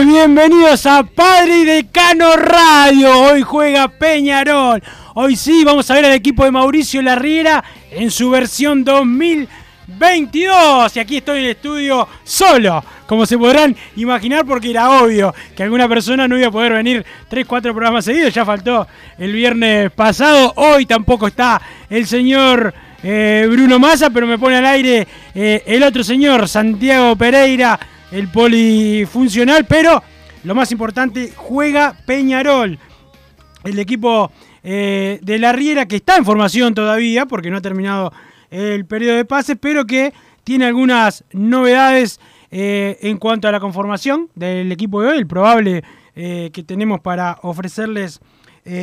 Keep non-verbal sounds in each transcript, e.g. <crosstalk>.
Bienvenidos a Padre y Decano Radio. Hoy juega Peñarol. Hoy sí, vamos a ver al equipo de Mauricio Larriera en su versión 2022. Y aquí estoy en el estudio solo, como se podrán imaginar, porque era obvio que alguna persona no iba a poder venir 3, 4 programas seguidos. Ya faltó el viernes pasado. Hoy tampoco está el señor eh, Bruno Massa, pero me pone al aire eh, el otro señor, Santiago Pereira el polifuncional, pero lo más importante, juega Peñarol. El equipo eh, de la Riera que está en formación todavía, porque no ha terminado el periodo de pases, pero que tiene algunas novedades eh, en cuanto a la conformación del equipo de hoy, el probable eh, que tenemos para ofrecerles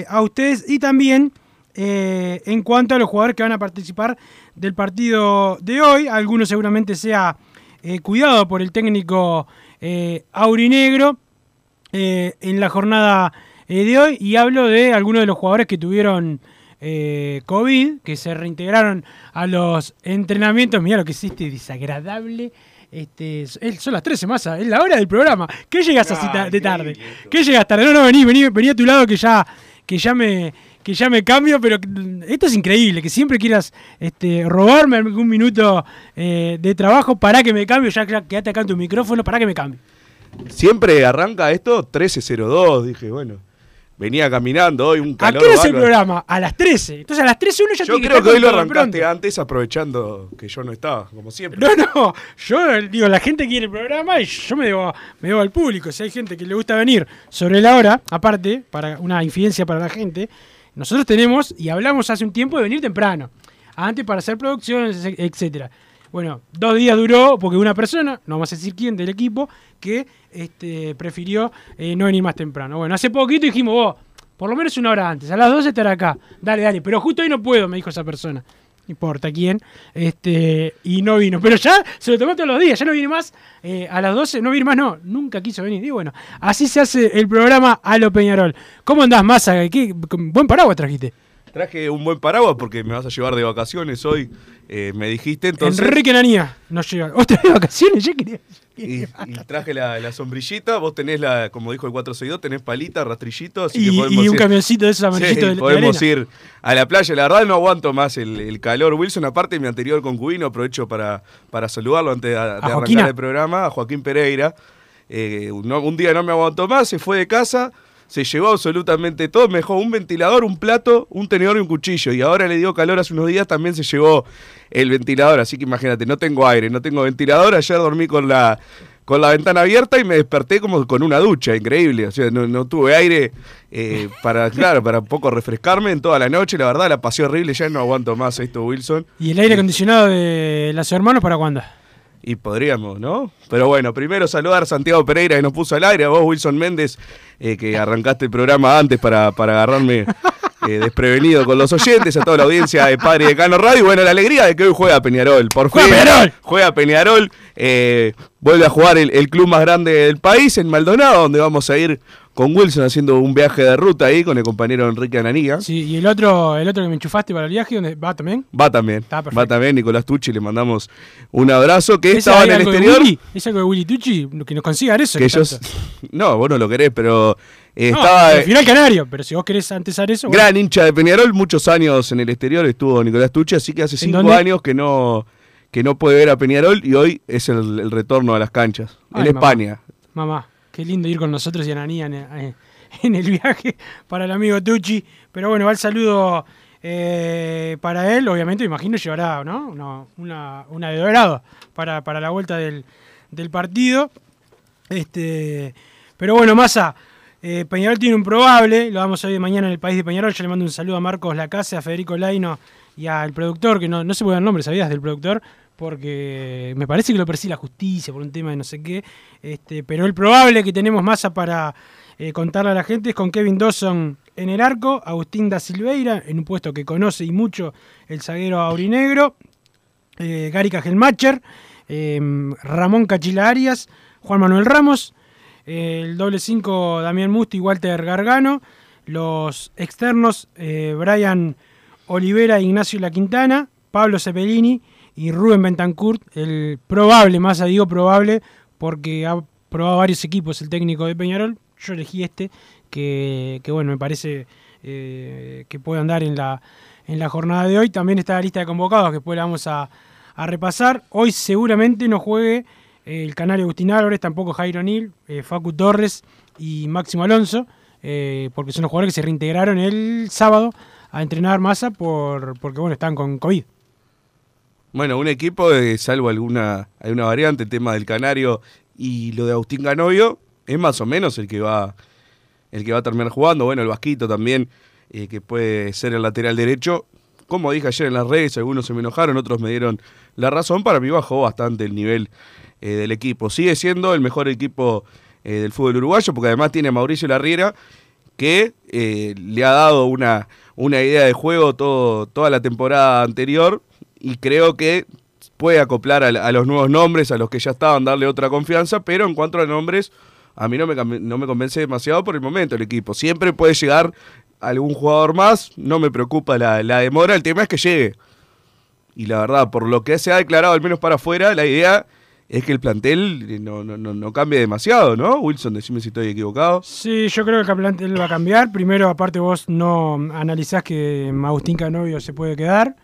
a ustedes y también en cuanto a los jugadores que van a participar del partido de hoy. Algunos seguramente sea eh, cuidado por el técnico eh, aurinegro eh, en la jornada de hoy y hablo de algunos de los jugadores que tuvieron COVID, que se reintegraron a los entrenamientos. Mira lo que hiciste, desagradable. Este, es- son las 13 masa, es la hora del programa. ¿Qué llegas así de tarde? ¿Qué llegas tarde? No, no, vení, vení, vení a tu lado que ya, que ya me que ya me cambio, pero mm, esto es increíble, que siempre quieras este, robarme algún minuto eh, de trabajo para que me cambie, ya que- quédate acá en tu micrófono para que me cambie. Siempre arranca esto 13.02, dije, bueno. Venía caminando hoy, un ¿A calor qué hora es el programa? A las 13. Entonces a las 13 uno ya Yo tiene creo que hoy lo arrancaste antes aprovechando que yo no estaba, como siempre. No, no, yo digo, la gente quiere el programa y yo me debo, me debo al público. Si hay gente que le gusta venir sobre la hora, aparte, para una infidencia para la gente, nosotros tenemos, y hablamos hace un tiempo, de venir temprano, antes para hacer producciones, e- etcétera. Bueno, dos días duró porque una persona, no vamos a decir quién, del equipo, que este, prefirió eh, no venir más temprano. Bueno, hace poquito dijimos, vos, por lo menos una hora antes, a las 12 estar acá. Dale, dale, pero justo hoy no puedo, me dijo esa persona. Importa quién, este, y no vino. Pero ya se lo tomó todos los días, ya no viene más. eh, a las 12, no viene más, no, nunca quiso venir. Y bueno, así se hace el programa a lo Peñarol. ¿Cómo andás, Massa? ¿Qué, buen paraguas trajiste. Traje un buen paraguas porque me vas a llevar de vacaciones hoy, eh, me dijiste entonces. Enrique Nanía nos llega. ¿Otra de vacaciones? Yo quería. Y, y traje la, la sombrillita, vos tenés la, como dijo el 462, tenés palita, rastrillito, así Y, que podemos y un ir- camioncito de esos amarillitos Sí, de, de podemos ir a la playa. La verdad no aguanto más el, el calor. Wilson, aparte mi anterior concubino, aprovecho para, para saludarlo antes de, de arrancar Joaquina. el programa, a Joaquín Pereira. Eh, no- un día no me aguantó más, se fue de casa, se llevó absolutamente todo, me dejó un ventilador, un plato, un tenedor y un cuchillo. Y ahora le dio calor hace unos días, también se llevó el ventilador. Así que imagínate, no tengo aire, no tengo ventilador. Ayer dormí con la, con la ventana abierta y me desperté como con una ducha, increíble. O sea, no, no tuve aire eh, <laughs> para, claro, para un poco refrescarme en toda la noche. La verdad, la pasé horrible, ya no aguanto más esto, Wilson. ¿Y el aire acondicionado de los hermanos para cuándo? Y podríamos, ¿no? Pero bueno, primero saludar a Santiago Pereira que nos puso al aire, a vos Wilson Méndez, eh, que arrancaste el programa antes para, para agarrarme eh, desprevenido con los oyentes, a toda la audiencia de Padre de Cano Radio. Y bueno, la alegría de que hoy juega Peñarol. Por ¡Juega fin, Peñarol! Juega Peñarol. eh, vuelve a jugar el, el club más grande del país, en Maldonado, donde vamos a ir con Wilson haciendo un viaje de ruta ahí con el compañero Enrique Ananiga. Sí, y el otro, el otro que me enchufaste para el viaje, ¿dónde va también? Va también. Está. Va también Nicolás Tucci, le mandamos un abrazo. Que ¿Es estaba en el exterior. ¿Es algo de Willy Tucci? Que nos consiga eso. Que ellos. <laughs> No, vos no lo querés, pero eh, No, estaba. al final canario, pero si vos querés antesar eso. bueno. Gran hincha de Peñarol, muchos años en el exterior estuvo Nicolás Tucci, así que hace ¿En cinco dónde? años que no, que no puede ver a Peñarol y hoy es el, el retorno a las canchas. Ay, en mamá. España. Mamá, qué lindo ir con nosotros y Ananía en, en- <laughs> en el viaje para el amigo Tucci. Pero bueno, va el saludo eh, para él. Obviamente, imagino llevará ¿no? No, una, una de dorado para, para la vuelta del, del partido. Este, pero bueno, Massa, eh, Peñarol tiene un probable. Lo vamos a ver mañana en el país de Peñarol. Yo le mando un saludo a Marcos Lacase, a Federico Laino y al productor, que no, no se puede dar nombre, ¿sabías? Del productor. Porque me parece que lo persigue la justicia por un tema de no sé qué. Este, pero el probable que tenemos Massa para eh, contarle a la gente es con Kevin Dawson en el arco, Agustín da Silveira en un puesto que conoce y mucho el zaguero aurinegro, eh, Gary Cajelmacher, eh, Ramón Cachila Arias, Juan Manuel Ramos, eh, el doble 5 Damián Musti y Walter Gargano, los externos eh, Brian Olivera e Ignacio La Quintana, Pablo Cepelini y Rubén Bentancourt, el probable, más digo probable, porque ha probado varios equipos el técnico de Peñarol, yo elegí este, que, que bueno, me parece eh, que puede andar en la, en la jornada de hoy. También está la lista de convocados que después la vamos a, a repasar. Hoy seguramente no juegue eh, el canario Agustín Álvarez, tampoco Jairo Nil, eh, Facu Torres y Máximo Alonso, porque son los jugadores que se reintegraron el sábado a entrenar masa por, porque bueno, están con COVID. Bueno, un equipo, eh, salvo alguna, alguna variante, el tema del Canario y lo de Agustín Ganovio, es más o menos el que va el que va a terminar jugando. Bueno, el Vasquito también, eh, que puede ser el lateral derecho. Como dije ayer en las redes, algunos se me enojaron, otros me dieron la razón. Para mí bajó bastante el nivel eh, del equipo. Sigue siendo el mejor equipo eh, del fútbol uruguayo, porque además tiene a Mauricio Larriera, que le ha dado una, una idea de juego todo, toda la temporada anterior y creo que puede acoplar a, a los nuevos nombres, a los que ya estaban, darle otra confianza, pero en cuanto a nombres, a mí no me, no me convence demasiado por el momento el equipo. Siempre puede llegar algún jugador más, no me preocupa la, la demora, el tema es que llegue. Y la verdad, por lo que se ha declarado, al menos para afuera, la idea es que el plantel no, no, no, no cambie demasiado, ¿no? Wilson, decime si estoy equivocado. Sí, yo creo que el plantel va a cambiar. Primero, aparte vos no analizás que Agustín Canovio se puede quedar,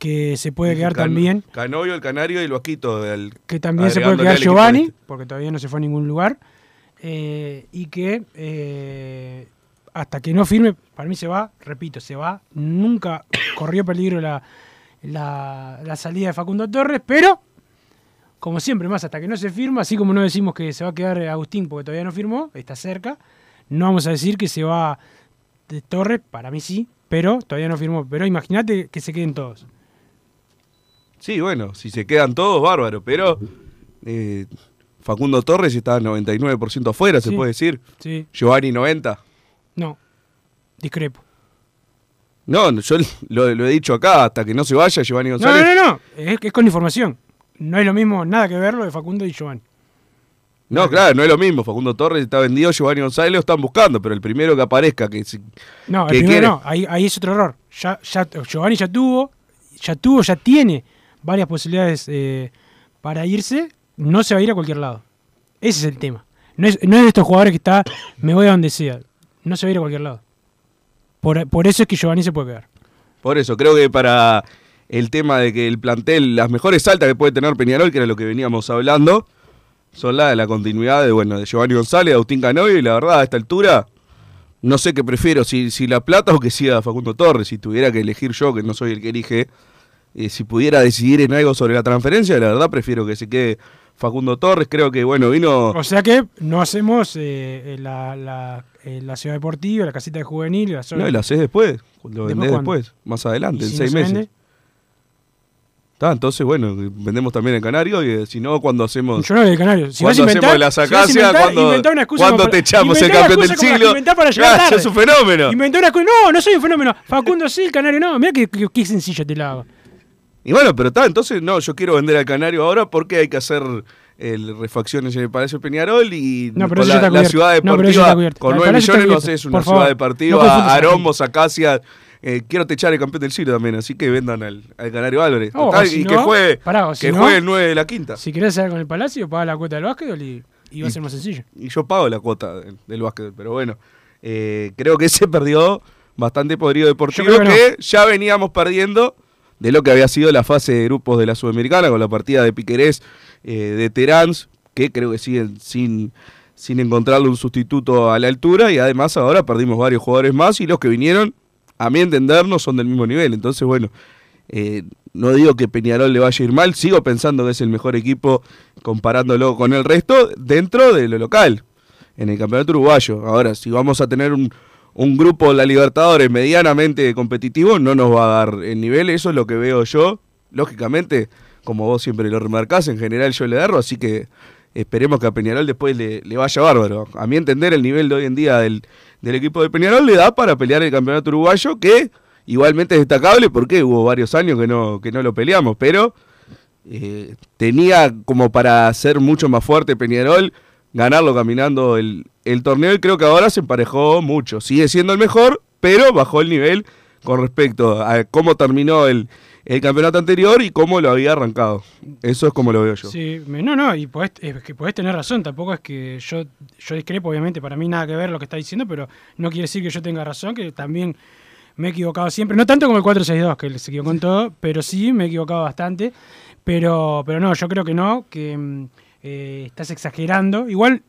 que se puede quedar Can- también, Canovio, el Canario y el Vasquito. el- que también se puede quedar Giovanni, este. porque todavía no se fue a ningún lugar, eh, y que eh, hasta que no firme, para mí se va, repito, se va, nunca <coughs> corrió peligro la, la, la salida de Facundo Torres, pero como siempre, más hasta que no se firma, así como no decimos que se va a quedar Agustín porque todavía no firmó, está cerca, no vamos a decir que se va de Torres, para mí sí, pero todavía no firmó. Pero imagínate que se queden todos. Sí, bueno, si se quedan todos, bárbaro, pero eh, Facundo Torres está 99% afuera, se puede decir. Sí, Giovanni 90. no, discrepo. No, yo lo, lo he dicho acá, hasta que no se vaya Giovanni González. no, no, no, es, es con información. No es lo mismo, nada que ver lo de Facundo y Giovanni. No, claro, no es lo mismo. Facundo Torres está vendido, Giovanni González lo están buscando, pero el primero que aparezca, que No, el ¿Qué primero quiere? no, ahí, ahí es otro error. Ya, ya, Giovanni ya tuvo, ya tuvo, ya tiene varias posibilidades eh, para irse, no se va a ir a cualquier lado. Ese es el tema. No es, no es de estos jugadores que está, me voy a donde sea. No se va a ir a cualquier lado. Por, por eso es que Giovanni se puede quedar. Por eso, creo que para el tema de que el plantel, las mejores altas que puede tener Peñarol, que era lo que veníamos hablando, son la de la continuidad de, bueno, de Giovanni González, de Agustín Canovio, y la verdad, a esta altura, no sé qué prefiero, si, si La Plata o que siga Facundo Torres, si tuviera que elegir yo, que no soy el que elige, eh, si pudiera decidir en algo sobre la transferencia, la verdad prefiero que se quede Facundo Torres, creo que, bueno, vino... O sea que no hacemos eh, la, la, eh, la ciudad deportiva, la casita de juvenil, la zona. No, y lo haces después, lo vendés después, más adelante, ¿Y en si seis no meses. vende? Está, entonces, bueno, vendemos también en Canario y eh, si no, cuando hacemos... Yo no de Canario. Si cuando inventar, hacemos la sacacia, cuando, te echamos el campeón del la siglo. para Ah, tarde. sos un fenómeno. Una excusa- No, no soy un fenómeno. Facundo sí, el Canario no. Mira qué, qué, qué sencillo te la hago. Y bueno, pero está, entonces no, yo quiero vender al Canario ahora porque hay que hacer el refacciones en el Palacio Peñarol y No, pero con la, la ciudad No, deportiva cubierto. con El 9 Palacio está millones no sé, es una ciudad deportiva, No confundas a la arombos, acacias. eh, quiero techar el campeón del siglo también, así que vendan al, al Canario Álvarez. Oh, Total, o si y que no, juegue, pará, si que no- juegue el 9 de la quinta. Si querés hacer con el Palacio, paga la cuota del básquetbol y, y va a ser más sencillo. y yo pago la cuota del, del básquet, pero bueno, eh, creo que <laughs> se perdió bastante podrido deportivo que ya veníamos perdiendo de lo que había sido la fase de grupos de la Sudamericana con la partida de Piquerés eh, de Terans, que creo que siguen sin, sin encontrarle un sustituto a la altura y además ahora perdimos varios jugadores más y los que vinieron, a mi entender, no son del mismo nivel. Entonces, bueno, eh, no digo que Peñarol le vaya a ir mal, sigo pensando que es el mejor equipo comparándolo con el resto dentro de lo local, en el campeonato uruguayo. Ahora, si vamos a tener un, un grupo de la Libertadores medianamente competitivo, no nos va a dar el nivel, eso es lo que veo yo. Lógicamente, como vos siempre lo remarcás, en general yo le agarro, así que esperemos que a Peñarol después le, le vaya bárbaro. A mi entender, el nivel de hoy en día del, del equipo de Peñarol le da para pelear el campeonato uruguayo, que igualmente es destacable porque hubo varios años que no, que no lo peleamos, pero eh, tenía como para ser mucho más fuerte Peñarol, ganarlo caminando el, el torneo y creo que ahora se emparejó mucho. Sigue siendo el mejor, pero bajó el nivel con respecto a cómo terminó el, el campeonato anterior y cómo lo había arrancado. Eso es como lo veo yo. Sí, no, no, y podés, es que podés tener razón, tampoco es que yo, yo discrepo, obviamente, para mí nada que ver lo que está diciendo, pero no quiere decir que yo tenga razón, que también me he equivocado siempre, no tanto como el 462, que se equivocó en todo, pero sí me he equivocado bastante, pero, pero no, yo creo que no, que mm, eh, estás exagerando, igual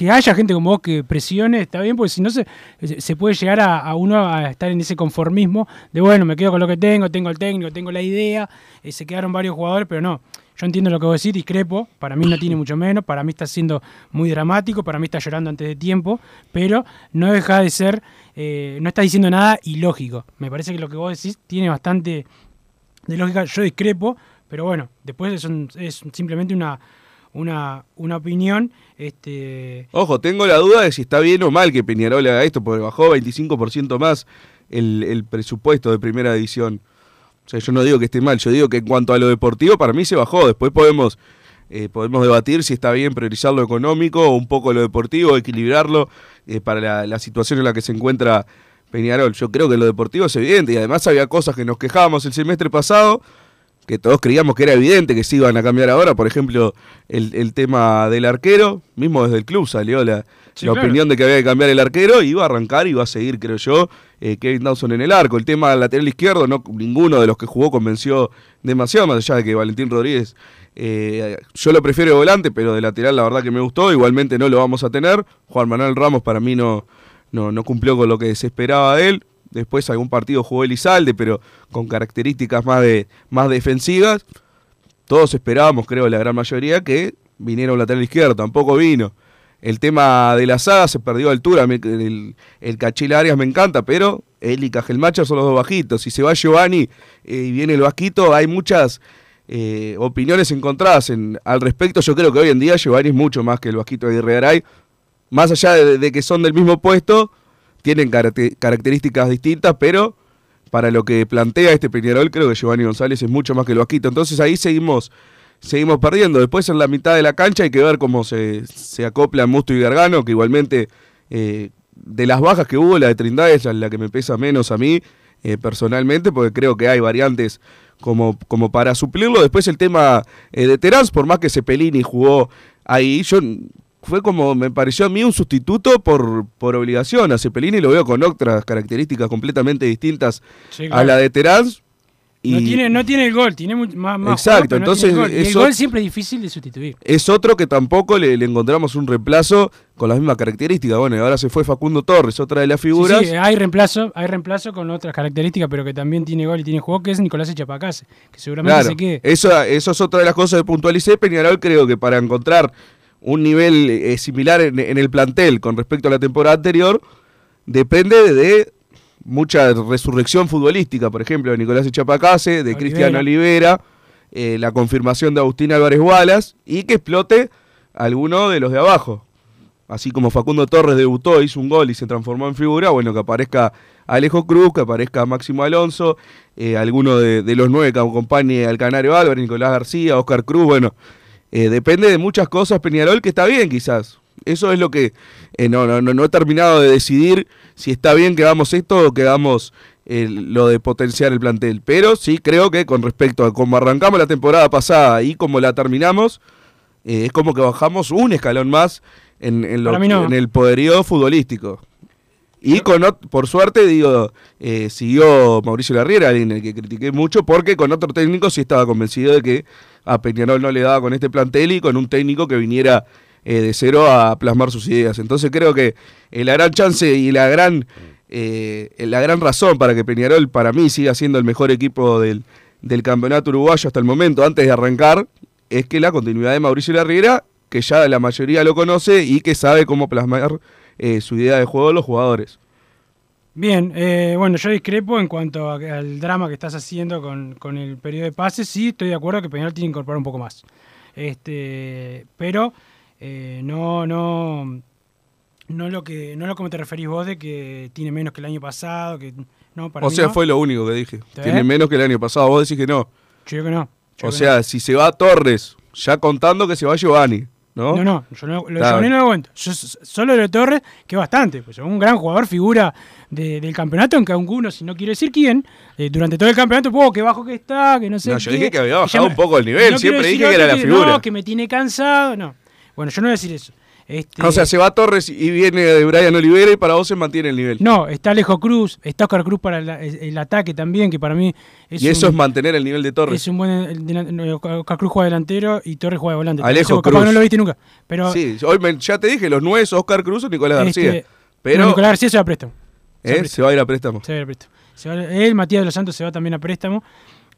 que haya gente como vos que presione, está bien, porque si no se, se puede llegar a, uno a estar en ese conformismo de, bueno, me quedo con lo que tengo, tengo el técnico, tengo la idea, eh, se quedaron varios jugadores, pero no. Yo entiendo lo que vos decís, discrepo, para mí no tiene mucho menos, para mí está siendo muy dramático, para mí está llorando antes de tiempo, pero no deja de ser, eh, no está diciendo nada ilógico. Me parece que lo que vos decís tiene bastante de lógica, yo discrepo, pero bueno, después es simplemente una, una, una opinión. Este, Ojo, tengo la duda de si está bien o mal que Peñarol haga esto, porque bajó 25% más el, el presupuesto de primera edición. O sea, yo no digo que esté mal, yo digo que en cuanto a lo deportivo, para mí se bajó. Después podemos, eh, podemos debatir si está bien priorizar lo económico o un poco lo deportivo, equilibrarlo eh, para la, la situación en la que se encuentra Peñarol. Yo creo que lo deportivo es evidente y además había cosas que nos quejábamos el semestre pasado que todos creíamos que era evidente que se iban a cambiar ahora, por ejemplo, el, el tema del arquero, mismo desde el club salió la, Sí, la claro. opinión de que había que cambiar el arquero, y iba a arrancar y iba a seguir, creo yo, eh, Kevin Dawson en el arco. El tema del lateral izquierdo, no, ninguno de los que jugó convenció demasiado, más allá de que Valentín Rodríguez, eh, yo lo prefiero de volante, pero de lateral la verdad que me gustó, igualmente no lo vamos a tener. Juan Manuel Ramos para mí no, no, no cumplió con lo que se esperaba de él. Después algún partido jugó Elizalde, pero con características más, de, más defensivas. Todos esperábamos, creo, la gran mayoría, que viniera un lateral izquierdo. Tampoco vino. El tema de la saga se perdió altura. me- el, el Cachil Arias me encanta, pero él y Cajelmacher son los dos bajitos. Si se va Giovanni eh, y viene el Vasquito, hay muchas eh, opiniones encontradas en, al respecto. Yo creo que hoy en día Giovanni es mucho más que el Vasquito de Aguirre. Más allá de que son del mismo puesto, tienen caracte- características distintas, pero para lo que plantea este Peñarol, creo que Giovanni González es mucho más que el Vasquito. Entonces ahí seguimos, seguimos perdiendo. Después en la mitad de la cancha hay que ver cómo se, se acoplan Musto y Gargano, que igualmente eh, de las bajas que hubo, la de Trindade es la que me pesa menos a mí eh, personalmente, porque creo que hay variantes como, como para suplirlo. Después el tema eh, de Terán, por más que Cepelini jugó ahí, yo fue como me pareció a mí un sustituto por, por obligación. A Cepelini lo veo con otras características completamente distintas Sí, a la de Terán. Y no, tiene, no tiene el gol, tiene más, más Exacto, juego, pero no entonces el gol. El siempre es difícil de sustituir. es otro que tampoco le, le encontramos un reemplazo con las mismas características. Bueno, y ahora se fue Facundo Torres, otra de las Sí, figuras. sí, hay reemplazo, hay reemplazo con otras características, pero que también tiene gol y tiene juego, que es Nicolás Echapacase, que seguramente Claro, se quede. eso, eso es otra de las cosas que puntualicé. Peñarol creo que para encontrar un nivel eh, similar en, en el plantel con respecto a la temporada anterior, depende de mucha resurrección futbolística, por ejemplo, de Nicolás Echapacase, de. Cristian Olivera, eh, la confirmación de Agustín Álvarez Wallace y que explote alguno de los de abajo. Así como Facundo Torres debutó, hizo un gol y se transformó en figura, bueno, que aparezca Alejo Cruz, que aparezca Máximo Alonso, eh, alguno de, de los nueve que acompañe al Canario Álvarez, Nicolás García, Oscar Cruz, bueno, eh, depende de muchas cosas Peñarol, que está bien quizás. Eso es lo que eh, no, no, no, no he terminado de decidir si está bien que hagamos esto o que hagamos eh, lo de potenciar el plantel. Pero sí creo que con respecto a cómo arrancamos la temporada pasada y cómo la terminamos, eh, es como que bajamos un escalón más en, en lo- no. en el poderío futbolístico. Y con por suerte, digo, eh, siguió Mauricio Larriera, alguien al que critiqué mucho, porque con otro técnico sí estaba convencido de que a Peñarol no le daba con este plantel y con un técnico que viniera eh, de cero a plasmar sus ideas. Entonces creo que eh, la gran chance y la gran, eh, la gran razón para que Peñarol para mí siga siendo el mejor equipo del, del campeonato uruguayo hasta el momento, antes de arrancar, es que la continuidad de Mauricio Larriera, que ya la mayoría lo conoce y que sabe cómo plasmar eh, su idea de juego a los jugadores. Bien, eh, bueno, yo discrepo en cuanto a- al drama que estás haciendo con, con el periodo de pases. Sí, estoy de acuerdo que Peñarol tiene que incorporar un poco más. Este, pero eh, no, no, no lo que, no lo como te referís vos de que tiene menos que el año pasado, que no, para o mí sea, no. fue lo único que dije. ¿Está Tiene menos que el año pasado. Vos decís que no. Yo digo que no. Yo O sea, si se va Torres, ya contando que se va Giovanni, ¿no? No, no, yo no, lo Claro. Giovanni no lo cuento. Yo solo de Torres, que bastante, pues es un gran jugador, figura de- del campeonato, aunque algunos, si no quiero decir quién, eh, durante todo el campeonato, "Oh, qué bajo que está, que no sé No, yo qué". dije que había bajado ya un poco el nivel, no siempre dije que era la figura. No, que me tiene cansado, no. Bueno, yo no voy a decir eso. Este, O sea, se va Torres y viene de Brian Olivera y para vos se mantiene el nivel. No, está Alejo Cruz, está Oscar Cruz para el, el ataque también, que para mí es y eso un- es mantener el nivel de Torres. Es un buen. el Oscar Cruz juega delantero y Torres juega volante. Alejo Eso capaz que Cruz. no lo viste nunca. Pero Sí, hoy me- ya te dije, los nueve Oscar Cruz o Nicolás este, García. no, Nicolás García se va a préstamo. Se va a ¿eh? préstamo. se va a ir a préstamo. Se va a ir a préstamo. Se va a- él, Matías de los Santos, se va también a préstamo.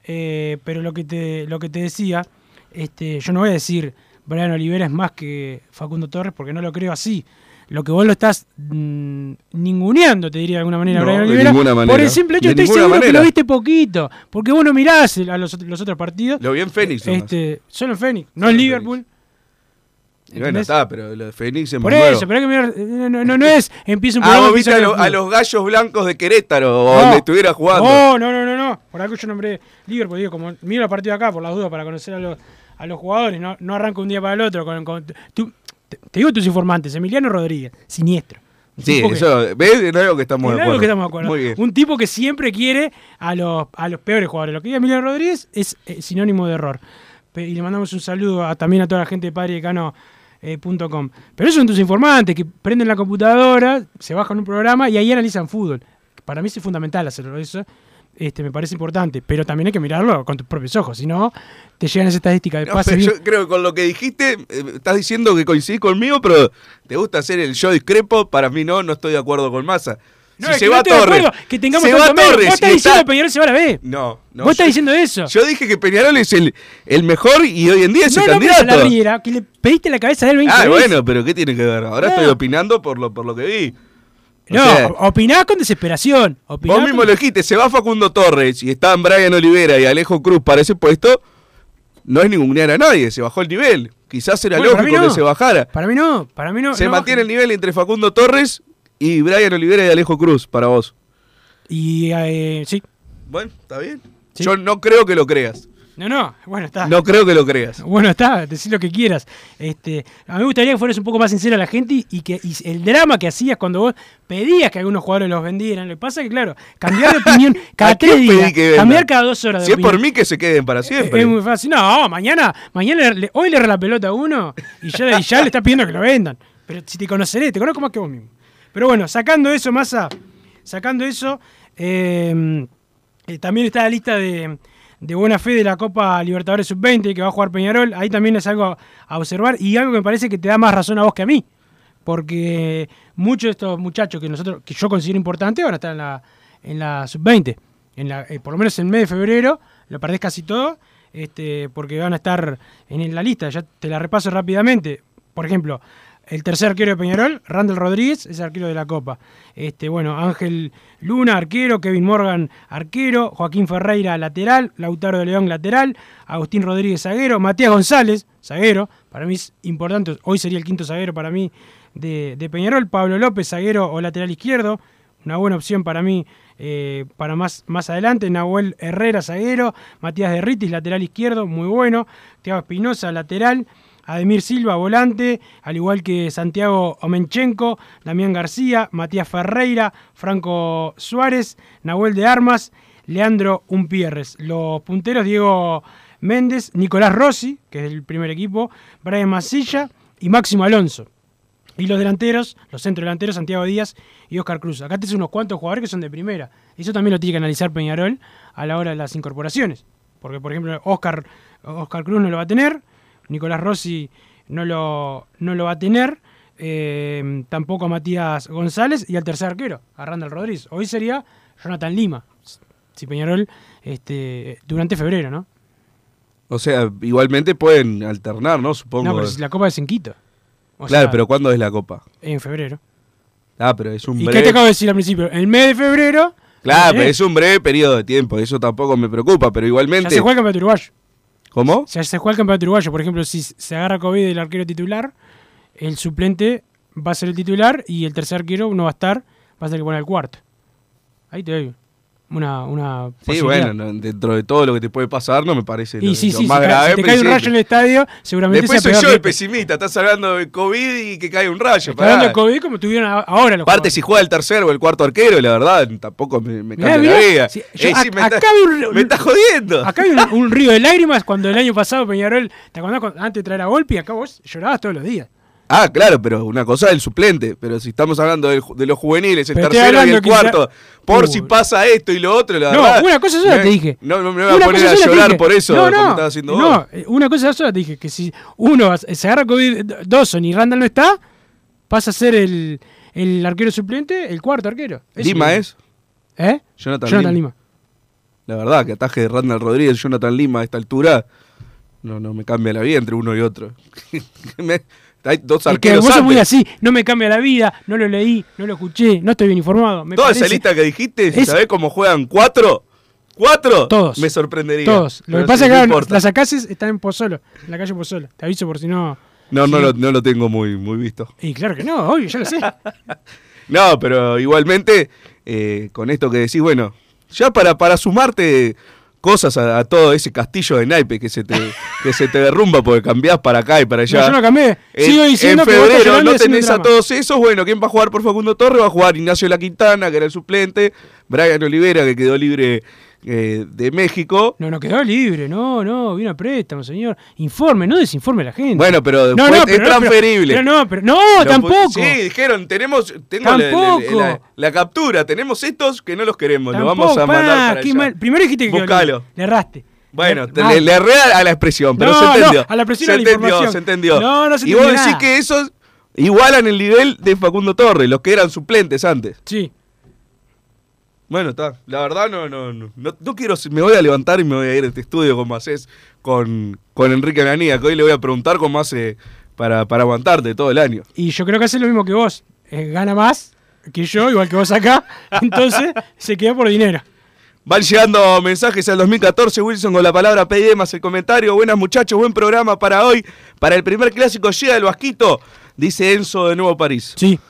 Eh, pero lo que te, lo que te decía, este, yo no voy a decir Brian Olivera es más que Facundo Torres porque no lo creo así. Lo que vos lo estás mm, ninguneando, te diría de alguna manera, No, Brian de Olivera. ninguna manera. Por el simple hecho, De estoy seguro que lo viste poquito. Porque vos no mirás a los, los otros partidos. Lo vi en Fénix. nomás. Este, solo en Fénix, no Solo en Liverpool. Y bueno, está, pero lo de Fénix es Por eso, nuevo. pero hay que mirar, no, no, no es empieza un Ah, programa vos viste a, lo- a los gallos blancos de Querétaro, o No. donde estuviera jugando. No, no, no, no, no. Por algo yo nombré Liverpool, digo, como miro el partido acá por las dudas para conocer a los, a los jugadores, no, no arranco un día para el otro con, con- tú- te, te digo tus informantes, Emiliano Rodríguez, siniestro. Un Sí, que- eso, ¿ves? Es algo que estamos es de acuerdo. que estamos de acuerdo. Muy bien. Un tipo que siempre quiere a los, a los peores jugadores. Lo que diga Emiliano Rodríguez es eh, sinónimo de error. Y le mandamos un saludo a- también a toda la gente de padredecano.com. Pero esos son tus informantes que prenden la computadora, se bajan un programa y ahí analizan fútbol. Para mí es fundamental hacerlo eso. Este, me parece importante, pero también hay que mirarlo con tus propios ojos, si no te llegan esas estadísticas de No, bien- yo creo que con lo que dijiste, eh, estás diciendo que coincidís conmigo, pero te gusta hacer el yo discrepo. Para mí no, no estoy de acuerdo con Massa. No, si es se que no va de Torres, acuerdo que tengamos se va. Torres Vos estás y diciendo está- que Peñarol se va a la B. No, no. Vos estás yo- diciendo eso. Yo dije que Peñarol es el, el mejor y hoy en día es no el candidato. la Riera, que le pediste la cabeza de él 20 Ah, bueno, pero ¿qué tiene que ver? Ahora No. estoy opinando por lo, por lo que vi. O No, sea, opinás con desesperación. opinás vos mismo con- lo dijiste, se va Facundo Torres y están Brian Olivera y Alejo Cruz para ese puesto, no es ningunear a nadie, se bajó el nivel. Quizás era Bueno, lógico no. que se bajara. Para mí no, para mí no. se no mantiene el nivel entre Facundo Torres y Brian Olivera y Alejo Cruz para vos. Y eh, sí. Bueno, está bien. Sí. Yo no creo que lo creas. No, no, bueno, está. No creo que lo creas. Bueno, está, decir lo que quieras. Este, a mí me gustaría que fueras un poco más sincero a la gente y, y que y el drama que hacías cuando vos pedías que algunos jugadores los vendieran. Lo que pasa es que, claro, cambiar de <laughs> opinión cada ¿A quién tres días, cambiar cada dos horas de Si es por mí que se queden para siempre. Es muy fácil. No, mañana, mañana le- hoy le erra la pelota a uno y ya, y ya le está pidiendo que lo vendan. Pero si te conoceré, te conozco más que vos mismo. Pero bueno, sacando eso, Massa, sacando eso, eh, eh, también está la lista de, de buena fe de la Copa Libertadores Sub-20 que va a jugar Peñarol. Ahí también es algo a observar y algo que me parece que te da más razón a vos que a mí. Porque muchos de estos muchachos que nosotros, que yo considero importantes, van a estar en la, en la Sub-20. En la, eh, por lo menos en el mes de febrero, lo perdés casi todo, este, porque van a estar en la lista. Ya te la repaso rápidamente. Por ejemplo, el tercer arquero de Peñarol, Randall Rodríguez, es arquero de la Copa. Este, bueno, Ángel Luna, arquero, Kevin Morgan, arquero, Joaquín Ferreira, lateral, Lautaro de León, lateral, Agustín Rodríguez, zaguero, Matías González, zaguero, para mí es importante, hoy sería el quinto zaguero para mí de, Peñarol, Pablo López, zaguero o lateral izquierdo, una buena opción para mí eh, para más, más adelante. Nahuel Herrera, zaguero. Matías de Ritis, lateral izquierdo, muy bueno. Thiago Espinosa, lateral. Ademir Silva, volante, al igual que Santiago Omenchenko, Damián García, Matías Ferreira, Franco Suárez, Nahuel de Armas, Leandro Umpierres. Los punteros, Diego Méndez, Nicolás Rossi, que es el primer equipo, Brian Masilla y Máximo Alonso. Y los delanteros, los centrodelanteros, Santiago Díaz y Oscar Cruz. Acá tenés unos cuantos jugadores que son de primera. Eso también lo tiene que analizar Peñarol a la hora de las incorporaciones. Porque, por ejemplo, Oscar, Oscar Cruz no lo va a tener, Nicolás Rossi no lo, no lo va a tener, eh, tampoco a Matías González y al tercer arquero, a Randall Rodríguez. Hoy sería Jonathan Lima, si Peñarol, este, durante febrero, ¿no? O sea, igualmente pueden alternar, ¿no? Supongo. No, pero si la Copa es en Quito. O claro, sea, pero ¿cuándo es la copa? En febrero. Ah, pero es un ¿Y breve... qué te acabo de decir al principio? El mes de febrero. Claro, ¿eh? pero es un breve periodo de tiempo, eso tampoco me preocupa, pero Ya igualmente... se juega el campeonato uruguayo. ¿Cómo? Ya se juega el campeonato uruguayo. Por ejemplo, si se agarra COVID el arquero titular, el suplente va a ser el titular y el tercer arquero no va a estar, va a ser el que pone el cuarto. Ahí te doy una, una Sí, bueno, no, dentro de todo lo que te puede pasar no me parece Y lo, sí, lo sí, más si, grave. si te cae un rayo en el estadio, seguramente Después soy yo que el pesimista, estás hablando de COVID y que cae un rayo. Está hablando de COVID como tuvieron ahora los Aparte, si juega el tercero o el cuarto arquero, la verdad, tampoco me, me cambia mirá, la vida. si- yo- Eh, me, acá está, un- me jodiendo. Acá hay un, <laughs> un río de lágrimas cuando el año pasado Peñarol, ¿te acordás antes de traer a Volpi? Acá vos llorabas todos los días. Ah, claro, pero una cosa es el suplente. Pero si estamos hablando de, los juveniles, el Pero tercero y el cuarto, por Uh. si pasa esto y lo otro, la No, verdad. una cosa sola me- te dije. No, no me voy a poner a llorar por eso, no, como no, estás haciendo no, vos. eh, una cosa sola te dije, que si uno se agarra COVID, Dawson y Randall no está, pasa a ser el, el arquero suplente, el cuarto arquero. Eso Lima es. es. ¿Eh? Jonathan, Jonathan Lima. Lima. La verdad, que ataje de Randall Rodríguez, Jonathan Lima a esta altura, no, no me cambia la vida entre uno y otro. <laughs> Me- hay dos Es que arqueros vos sos muy así, no me cambia la vida, no lo leí, no lo escuché, no estoy bien informado. Me Toda parece- esa lista que dijiste, Es- ¿sabés cómo juegan cuatro? ¿Cuatro? Todos. Me sorprendería. Todos. Lo que pasa es que no las acases están en Pozzolo, en la calle Pozzolo. Te aviso por si no. No, no, Sí. lo, no lo tengo muy, muy visto. Y claro que no, obvio, ya lo sé. <laughs> No, pero igualmente, eh, con esto que decís, bueno, ya para, para sumarte cosas a, a todo ese castillo de naipe que se te, que se te derrumba porque cambiás para acá y para allá. No, yo no cambié. En- Sigo diciendo en que febrero llorando no tenés a todos esos. Bueno, ¿quién va a jugar por Facundo Torres? Va a jugar Ignacio La Quintana, que era el suplente. Brian Olivera, que quedó libre eh, de México. No, no quedó libre, no, no, vino a préstamo, señor. Informe, no desinforme a la gente. Bueno, pero no, no, es pero, no, pero- transferible. Pero, no, pero no, tampoco. Sí, dijeron, tenemos, tengo la- la, Tampoco. la- la captura, tenemos estos que no los queremos, Tampoco, los vamos a mandar pa, para qué allá. mal. Primero dijiste que Buscalo. Le erraste. Bueno, Le- te- le, le erré a la expresión, pero No, se no, entendió. a la expresión se entendió, información. se entendió. No, no se y vos entendió decís que esos igualan el nivel de Facundo Torres, los que eran suplentes antes. Sí. Bueno, está. La verdad no, no, no, no, no quiero, me voy a levantar y me voy a ir a este estudio como haces con, con Enrique Ananía, que hoy le voy a preguntar cómo hace para, para aguantarte todo el año. Y yo creo que hace lo mismo que vos. Eh, gana más que yo, igual que vos acá. <laughs> Entonces se quedó por dinero. Van llegando mensajes al 2014, Wilson con la palabra PD más el comentario. Buenas muchachos, buen programa para hoy. Para el primer clásico llega el Vasquito, dice Enzo de Nuevo París. Sí.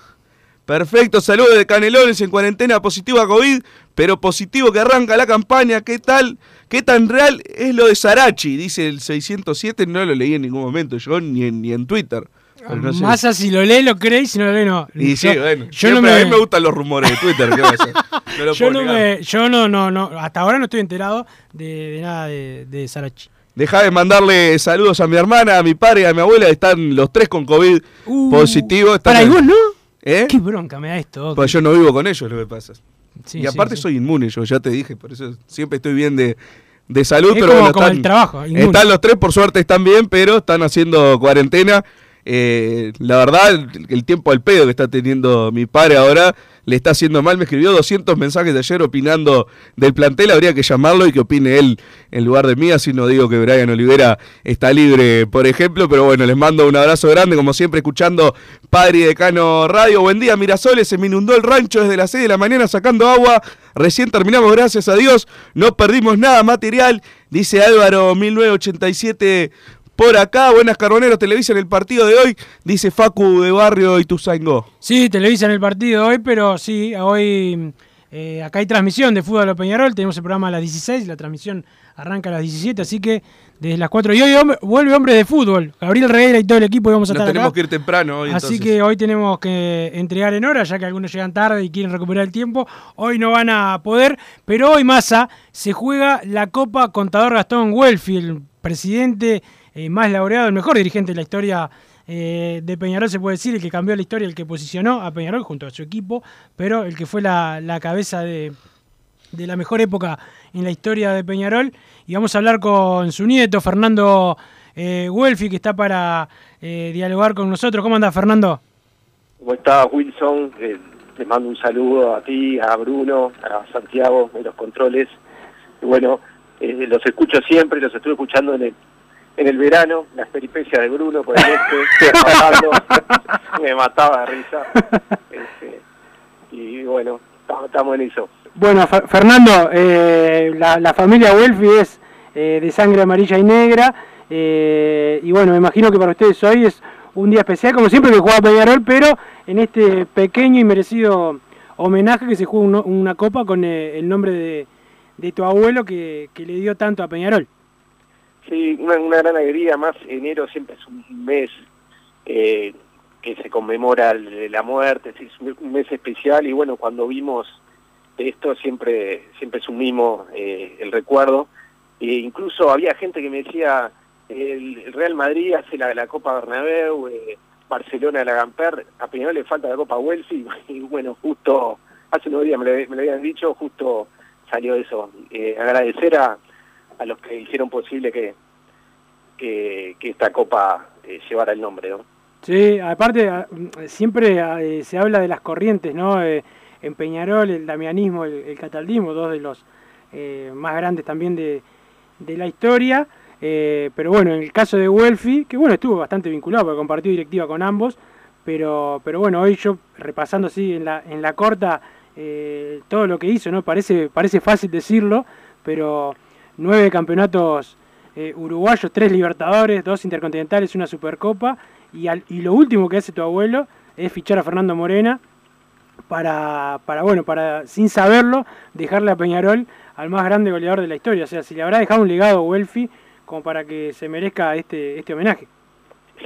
Perfecto, saludos de Canelones en cuarentena positiva COVID, pero positivo que arranca la campaña. ¿Qué tal? ¿Qué tan real es lo de Sarachi? Dice el 607, no lo leí en ningún momento yo, ni en, ni en Twitter. No sé. Si lo lee, lo creéis, si no lo lee, no. Y sí, bueno, Yo no siempre a me. mí me gustan los rumores de Twitter, ¿qué a? <laughs> No yo no me. Yo no, no, no. Hasta ahora no estoy enterado de, de nada de, de Sarachi. Dejá de mandarle saludos a mi hermana, a mi padre a mi abuela. Están los tres con COVID Uh, positivo. Están Para, ¿y en- vos no? ¿Eh? Qué bronca me da esto. Pues yo no vivo con ellos, lo que pasa. Sí, y aparte sí. soy inmune, yo ya te dije, por eso siempre estoy bien de, de salud. Es pero como- bueno, como están, el trabajo, inmune. están los tres, por suerte están bien, pero están haciendo cuarentena. Eh, la verdad, el, el tiempo al pedo que está teniendo mi padre ahora le está haciendo mal. Me escribió 200 mensajes de ayer opinando del plantel. Habría que llamarlo y que opine él en lugar de mí. Así no digo que Brian Olivera está libre, por ejemplo. Pero bueno, les mando un abrazo grande, como siempre, escuchando Padre y Decano Radio. Buen día, Mirasoles. Se me inundó el rancho desde las 6 de la mañana sacando agua. Recién terminamos, gracias a Dios. No perdimos nada material. Dice Álvaro 1987 por acá. Buenas carboneros, televisan el partido de hoy. Dice Facu de Barrio y Tuzaingó. Sí, televisan el partido hoy, pero sí, hoy Eh, acá hay transmisión de Fútbol a Peñarol, tenemos el programa a las 16, la transmisión arranca a las 17, así que desde las 4. Y hoy hombre- vuelve hombre de fútbol, Gabriel Reguera y todo el equipo y vamos a Nos estar tenemos acá. que ir temprano hoy. Así entonces. que hoy tenemos que entregar en hora, ya que algunos llegan tarde y quieren recuperar el tiempo. Hoy no van a poder, pero hoy Massa se juega la Copa Contador Gastón Welfi, el presidente eh, más laureado, el mejor dirigente de la historia eh, de Peñarol, se puede decir, el que cambió la historia, el que posicionó a Peñarol junto a su equipo, pero el que fue la, cabeza de, de la mejor época en la historia de Peñarol. Y vamos a hablar con su nieto, Fernando eh, Welfi, que está para eh, dialogar con nosotros. ¿Cómo anda, Fernando? ¿Cómo estás, Wilson? Eh, te mando un saludo a ti, a Bruno, a Santiago de los controles. Bueno, los escucho siempre, los estuve escuchando en el, en el verano, las peripecias de Bruno por el este, <laughs> pasando, me mataba de risa. Este, y bueno, estamos- en eso. Bueno, Fer- Fernando, eh, la, la familia Welfi es eh, de sangre amarilla y negra. eh, y bueno, me imagino que para ustedes hoy es un día especial, como siempre que juega Peñarol, pero en este pequeño y merecido homenaje que se juega uno- una copa con el nombre de, de tu abuelo que, que le dio tanto a Peñarol. Sí, una, una gran alegría, más enero siempre es un mes eh, que se conmemora la muerte, es un- mes especial y bueno, cuando vimos esto siempre siempre mimo eh, el recuerdo. E incluso había gente que me decía, el, Real Madrid hace la, la Copa Bernabéu, eh, Barcelona la Gamper, a Peñarol le falta la Copa Welsi <laughs> y bueno, justo hace unos días me lo, me lo habían dicho, justo salió eso. Eh, agradecer a, a los que hicieron posible que, que, esta copa eh, llevara el nombre, ¿no? Sí, aparte siempre eh, se habla de las corrientes, ¿no? Eh, en Peñarol el damianismo, el, el cataldismo, dos de los más grandes también de, de la historia. Pero bueno, en el caso de Welfi, que bueno, estuvo bastante vinculado porque compartió directiva con ambos, pero, pero bueno, hoy yo repasando así en la, en la corta todo lo que hizo, ¿no? Parece, parece fácil decirlo, pero nueve campeonatos eh, uruguayos, tres libertadores, dos intercontinentales, una supercopa, y, al- y lo último que hace tu abuelo es fichar a Fernando Morena para, para, bueno, para, sin saberlo, dejarle a Peñarol al más grande goleador de la historia. O sea, si le habrá dejado un legado a Welfi como para que se merezca este, este homenaje.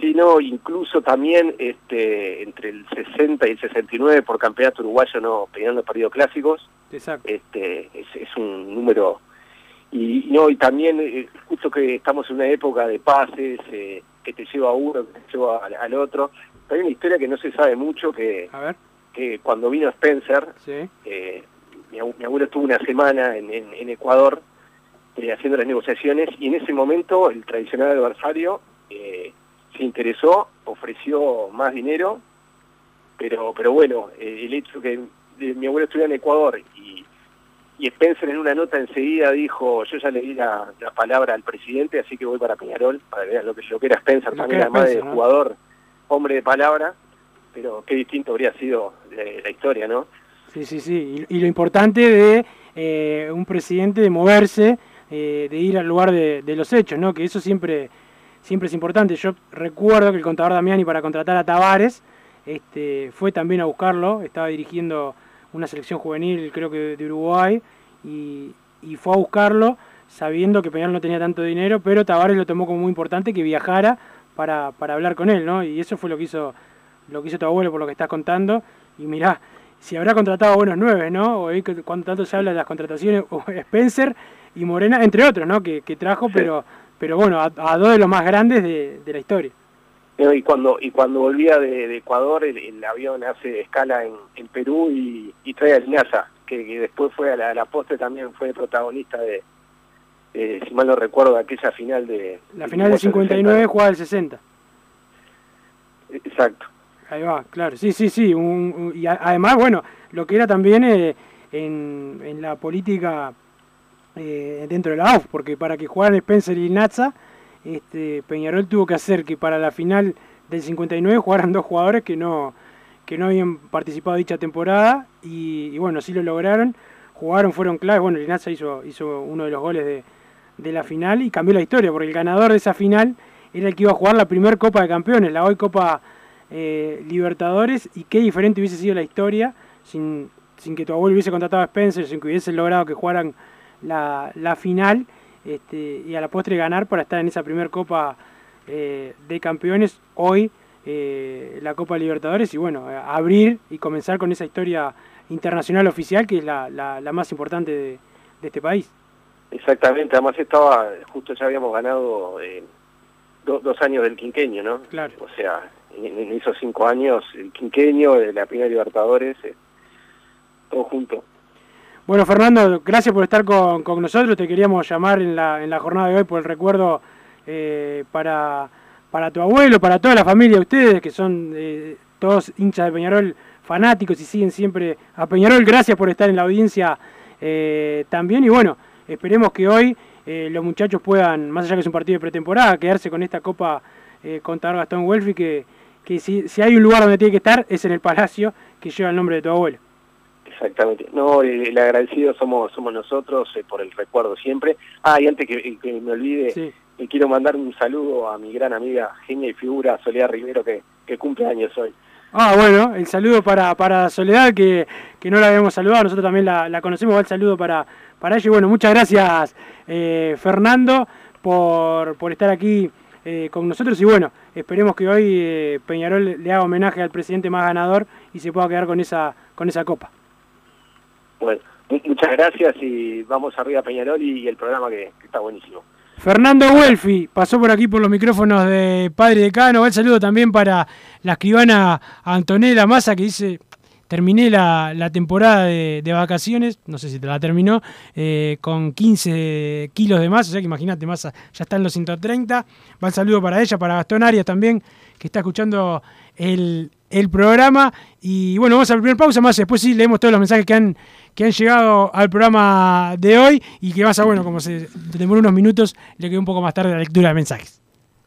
Sí, no, incluso también este, entre el 60 y el 69 por campeonato uruguayo no peleando perdido clásicos, Exacto. este, es, es un número y no y también eh, justo que estamos en una época de pases eh, que te lleva a uno, que te lleva al, al otro. Hay una historia que no se sabe mucho que, A ver, que cuando vino Spencer sí. eh, mi, mi abuelo estuvo una semana en, en- en Ecuador eh, haciendo las negociaciones y en ese momento el tradicional adversario eh, se interesó, ofreció más dinero, pero pero bueno, eh, el hecho que de- mi abuelo estuviera en Ecuador y, Spencer en una nota enseguida dijo, yo ya le di la, la palabra al presidente, así que voy para Peñarol, para ver lo que, lo que era Spencer, Lo también era además de jugador, hombre de palabra, pero qué distinto habría sido eh, la historia, ¿no? Sí, sí, sí. Y, y lo importante de eh, un presidente de moverse, eh, de ir al lugar de, de los hechos, ¿no? Que eso siempre, siempre es importante. Yo recuerdo que el contador Damiani para contratar a Tavares este, fue también a buscarlo, estaba dirigiendo una selección juvenil, creo que de Uruguay, y, y fue a buscarlo sabiendo que Peñarol no tenía tanto dinero, pero Tavares lo tomó como muy importante que viajara para, para hablar con él, ¿no? Y eso fue lo que hizo lo que hizo tu abuelo por lo que estás contando. Y mirá, si habrá contratado a buenos nueve, ¿no? Que cuando tanto se habla de las contrataciones, <laughs> Spencer y Morena, entre otros, ¿no? Que, que trajo, pero pero bueno, a, a dos de los más grandes de, de la historia. Y cuando y cuando volvía de, de Ecuador el, el avión hace escala en, en Perú y, y trae a Linaza que, que después fue a la, a la postre también fue protagonista de eh, si mal no recuerdo de aquella final de La final del 59 jugaba el 60. exacto Ahí va, claro, sí, sí, sí. un- un- y a- además, bueno, lo que era también eh, en, en la política eh, dentro de la AUF, porque para que jugaran Spencer y Natza, este, Peñarol tuvo que hacer que para la final del 59 jugaran dos jugadores que no, que no habían participado dicha temporada, y, bueno, sí lo lograron. Jugaron, fueron claves. Bueno, Linaza hizo, hizo uno de los goles de, de la final y cambió la historia, porque el ganador de esa final era el que iba a jugar la primer Copa de Campeones, la hoy Copa eh, Libertadores, y qué diferente hubiese sido la historia sin sin que tu abuelo hubiese contratado a Spencer, sin que hubiese logrado que jugaran la, la final este, y a la postre ganar para estar en esa primera Copa eh, de Campeones, hoy eh, la Copa Libertadores y bueno, abrir y comenzar con esa historia internacional oficial que es la, la, la más importante de, de, este país. Exactamente, además estaba, justo ya habíamos ganado eh, do, dos años del quinqueño, ¿no? Claro. O sea, en, esos cinco años, el quinqueño, de la primera Libertadores, eh, todo junto. Bueno, Fernando, gracias por estar con, con, nosotros. Te queríamos llamar en la, en la jornada de hoy por el recuerdo eh, para, para tu abuelo, para toda la familia de ustedes, que son eh, todos hinchas de Peñarol fanáticos y siguen siempre a Peñarol. Gracias por estar en la audiencia eh, también. Y bueno, esperemos que hoy los muchachos puedan, más allá que es un partido de pretemporada, quedarse con esta copa contra Gastón Welfi, que, que si, si hay un lugar donde tiene que estar es en el Palacio, que lleva el nombre de tu abuelo. Exactamente. No, el agradecido somos somos nosotros eh, por el recuerdo siempre. Ah, y antes que, que me olvide, sí. eh, quiero mandar un saludo a mi gran amiga, genia y figura, Soledad Rivero, que, que cumple años hoy. Ah, bueno, el saludo para, para Soledad, que, que no la habíamos saludado, nosotros también la, la conocemos, va el saludo para, para ella. Y bueno, muchas gracias, eh, Fernando, por, por estar aquí eh, con nosotros. Y bueno, esperemos que hoy eh, Peñarol le haga homenaje al presidente más ganador y se pueda quedar con esa, con esa copa. Bueno, muchas gracias y vamos arriba Peñarol y, el programa que, está buenísimo. Fernando Welfi pasó por aquí por los micrófonos de Padre Decano. El saludo también para la escribana Antonella Massa que dice, terminé la, la temporada de, vacaciones, no sé si te la terminó, eh, con 15 kilos de más, o sea que imagínate, Massa ya está en los 130. Va el saludo para ella, para Gastón Arias también, que está escuchando el, el programa. Y bueno, vamos a la primera pausa más. Después sí leemos todos los mensajes que han, que han llegado al programa de hoy. Y que vas a, bueno, como se demoró unos minutos, le quedó un poco más tarde la lectura de mensajes.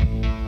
you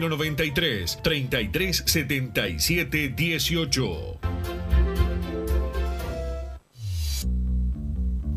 093 33 77 18.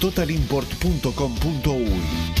www.totalimport.com.uy.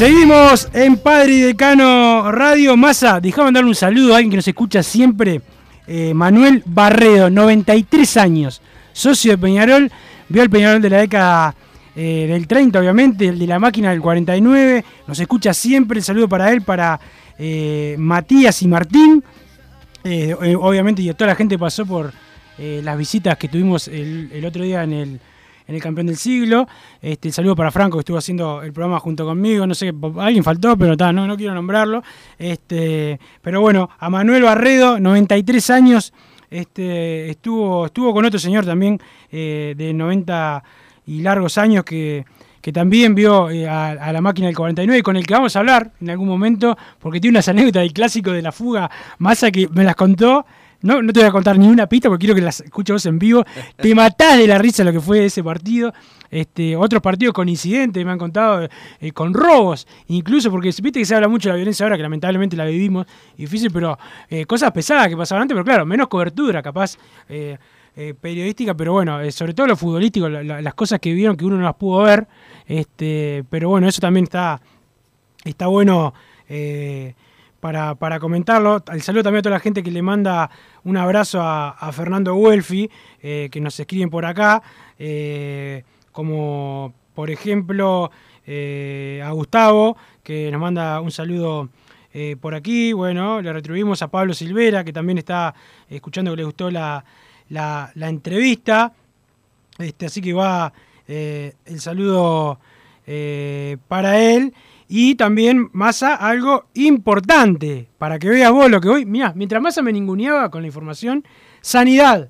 Seguimos en Padre y Decano Radio. Massa, déjame darle un saludo a alguien que nos escucha siempre. Eh, Manuel Barredo, 93 años, socio de Peñarol. Vio el Peñarol de la década eh, del 30, obviamente, el de la máquina del 49. Nos escucha siempre. El saludo para él, para eh, Matías y Martín. Obviamente, y toda la gente pasó por las visitas que tuvimos el otro día en el, en el Campeón del Siglo. Este, el saludo para Franco, que estuvo haciendo el programa junto conmigo. No sé, alguien faltó, pero ta, no, no quiero nombrarlo. Este, pero bueno, a Manuel Barredo, 93 años, este, estuvo, estuvo con otro señor también eh, de 90 y largos años que, que también vio eh, a, a la máquina del 49, con el que vamos a hablar en algún momento, porque tiene unas anécdotas del clásico de la fuga masa que me las contó. No, no te voy a contar ni una pista porque quiero que las escuches vos en vivo. <laughs> Te matás de la risa lo que fue ese partido. Este, otros partidos con incidentes me han contado, eh, con robos, incluso porque viste que se habla mucho de la violencia ahora, que lamentablemente la vivimos, difícil, pero eh, cosas pesadas que pasaban antes, pero claro, menos cobertura capaz. eh, periodística, pero bueno, sobre todo lo futbolístico, la- la- las cosas que vieron que uno no las pudo ver, este, pero bueno, eso también está, está bueno eh, para, para comentarlo. El saludo también a toda la gente que le manda un abrazo a, Fernando Welfi, eh, que nos escriben por acá, eh, como por ejemplo eh, a Gustavo, que nos manda un saludo por aquí. Bueno, le retribuimos a Pablo Silvera, que también está escuchando que le gustó la, la- la entrevista. Este, así que va el saludo para él. Y también, Massa, algo importante, para que veas vos lo que hoy... Mirá, mientras Massa me ninguneaba con la información, sanidad.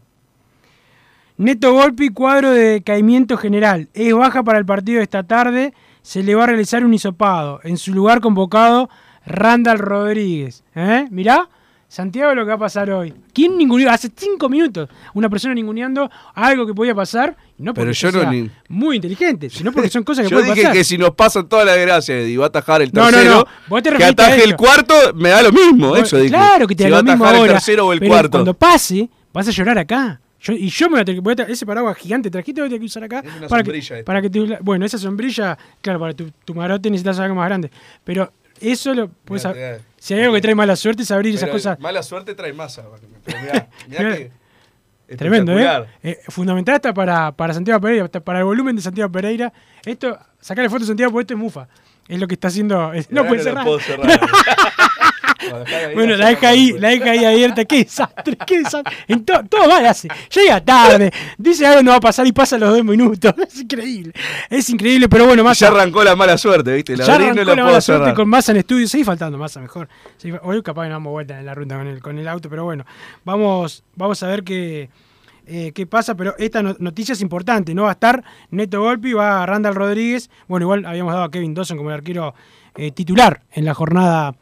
Neto Golpi, cuadro de decaimiento general. Es baja para el partido de esta tarde. Se le va a realizar un hisopado. En su lugar convocado Randall Rodríguez. ¿eh? Mirá, Santiago, lo que va a pasar hoy. ¿Quién ninguneó? Hace cinco minutos, una persona ninguneando algo que podía pasar. No porque Pero yo sea no ni- muy inteligente, sino porque son cosas que <laughs> Yo pueden dije pasar. que si nos pasan toda la gracia y va a atajar el No, no, tercero, no. Vos te que ataje el cuarto, me da lo mismo. Eso dije. Claro que te si da lo mismo ahora. el tercero o el pero cuarto. Cuando pase, vas a llorar acá. Yo- y yo me voy a tener que- ese paraguas gigante trajiste voy a tener que usar acá una para que, para que tu- bueno esa sombrilla claro para tu, tu marote necesitas algo más grande pero eso lo puedes si hay algo que trae mala suerte es abrir esas cosas Mala suerte trae masa. pero mirá, mirá <laughs> que Tremendo, ¿eh? Eh, Fundamental hasta para, para Santiago Pereira, hasta para el volumen de Santiago Pereira. Esto, sacarle foto a Santiago porque esto es mufa. Es lo que está haciendo. es- no puede la cerrar. puedo <laughs> cerrar. Bueno, la deja ahí, la deja ahí abierta. Qué desastre, qué desastre. En to- todo mal hace. Llega tarde, dice algo no va a pasar y pasa los dos minutos. <laughs> Es increíble. Es increíble, pero bueno, más Ya arrancó la mala suerte, ¿viste? La ya arrancó no la la puedo mala suerte con masa en estudio. Sigue faltando masa, mejor. Hoy capaz que no damos vuelta en la ruta con el, con el auto, pero bueno, vamos, vamos a ver qué, eh, qué pasa. Pero esta no- noticia es importante. No va a estar Neto Golpi, va Randall Rodríguez. Bueno, igual habíamos dado a Kevin Dawson como el arquero eh, titular en la jornada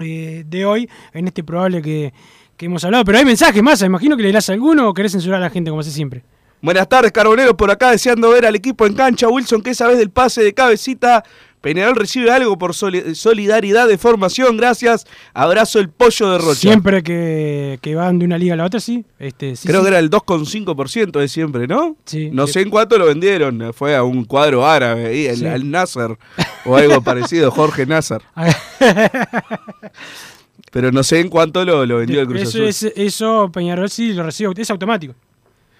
eh, de hoy, en este probable que, que hemos hablado. Pero hay mensajes más, imagino que le dirás alguno o querés censurar a la gente como hace siempre. Buenas tardes, Carboneros, por acá deseando ver al equipo en cancha. Wilson, que esa vez del pase de cabecita. Peñarol recibe algo por soli- solidaridad de formación. Gracias. Abrazo el pollo de Rocha. Siempre que, que van de una liga a la otra, sí. Este, sí, Creo sí. que era el 2,5% de siempre, ¿no? Sí. No sé en cuánto lo vendieron. Fue a un cuadro árabe, ahí, el, al Nasser o algo <laughs> parecido, Jorge Nasser. Pero no sé en cuánto lo, lo vendió el Cruz eso, Azul. es- eso Peñarol sí lo recibe, es automático.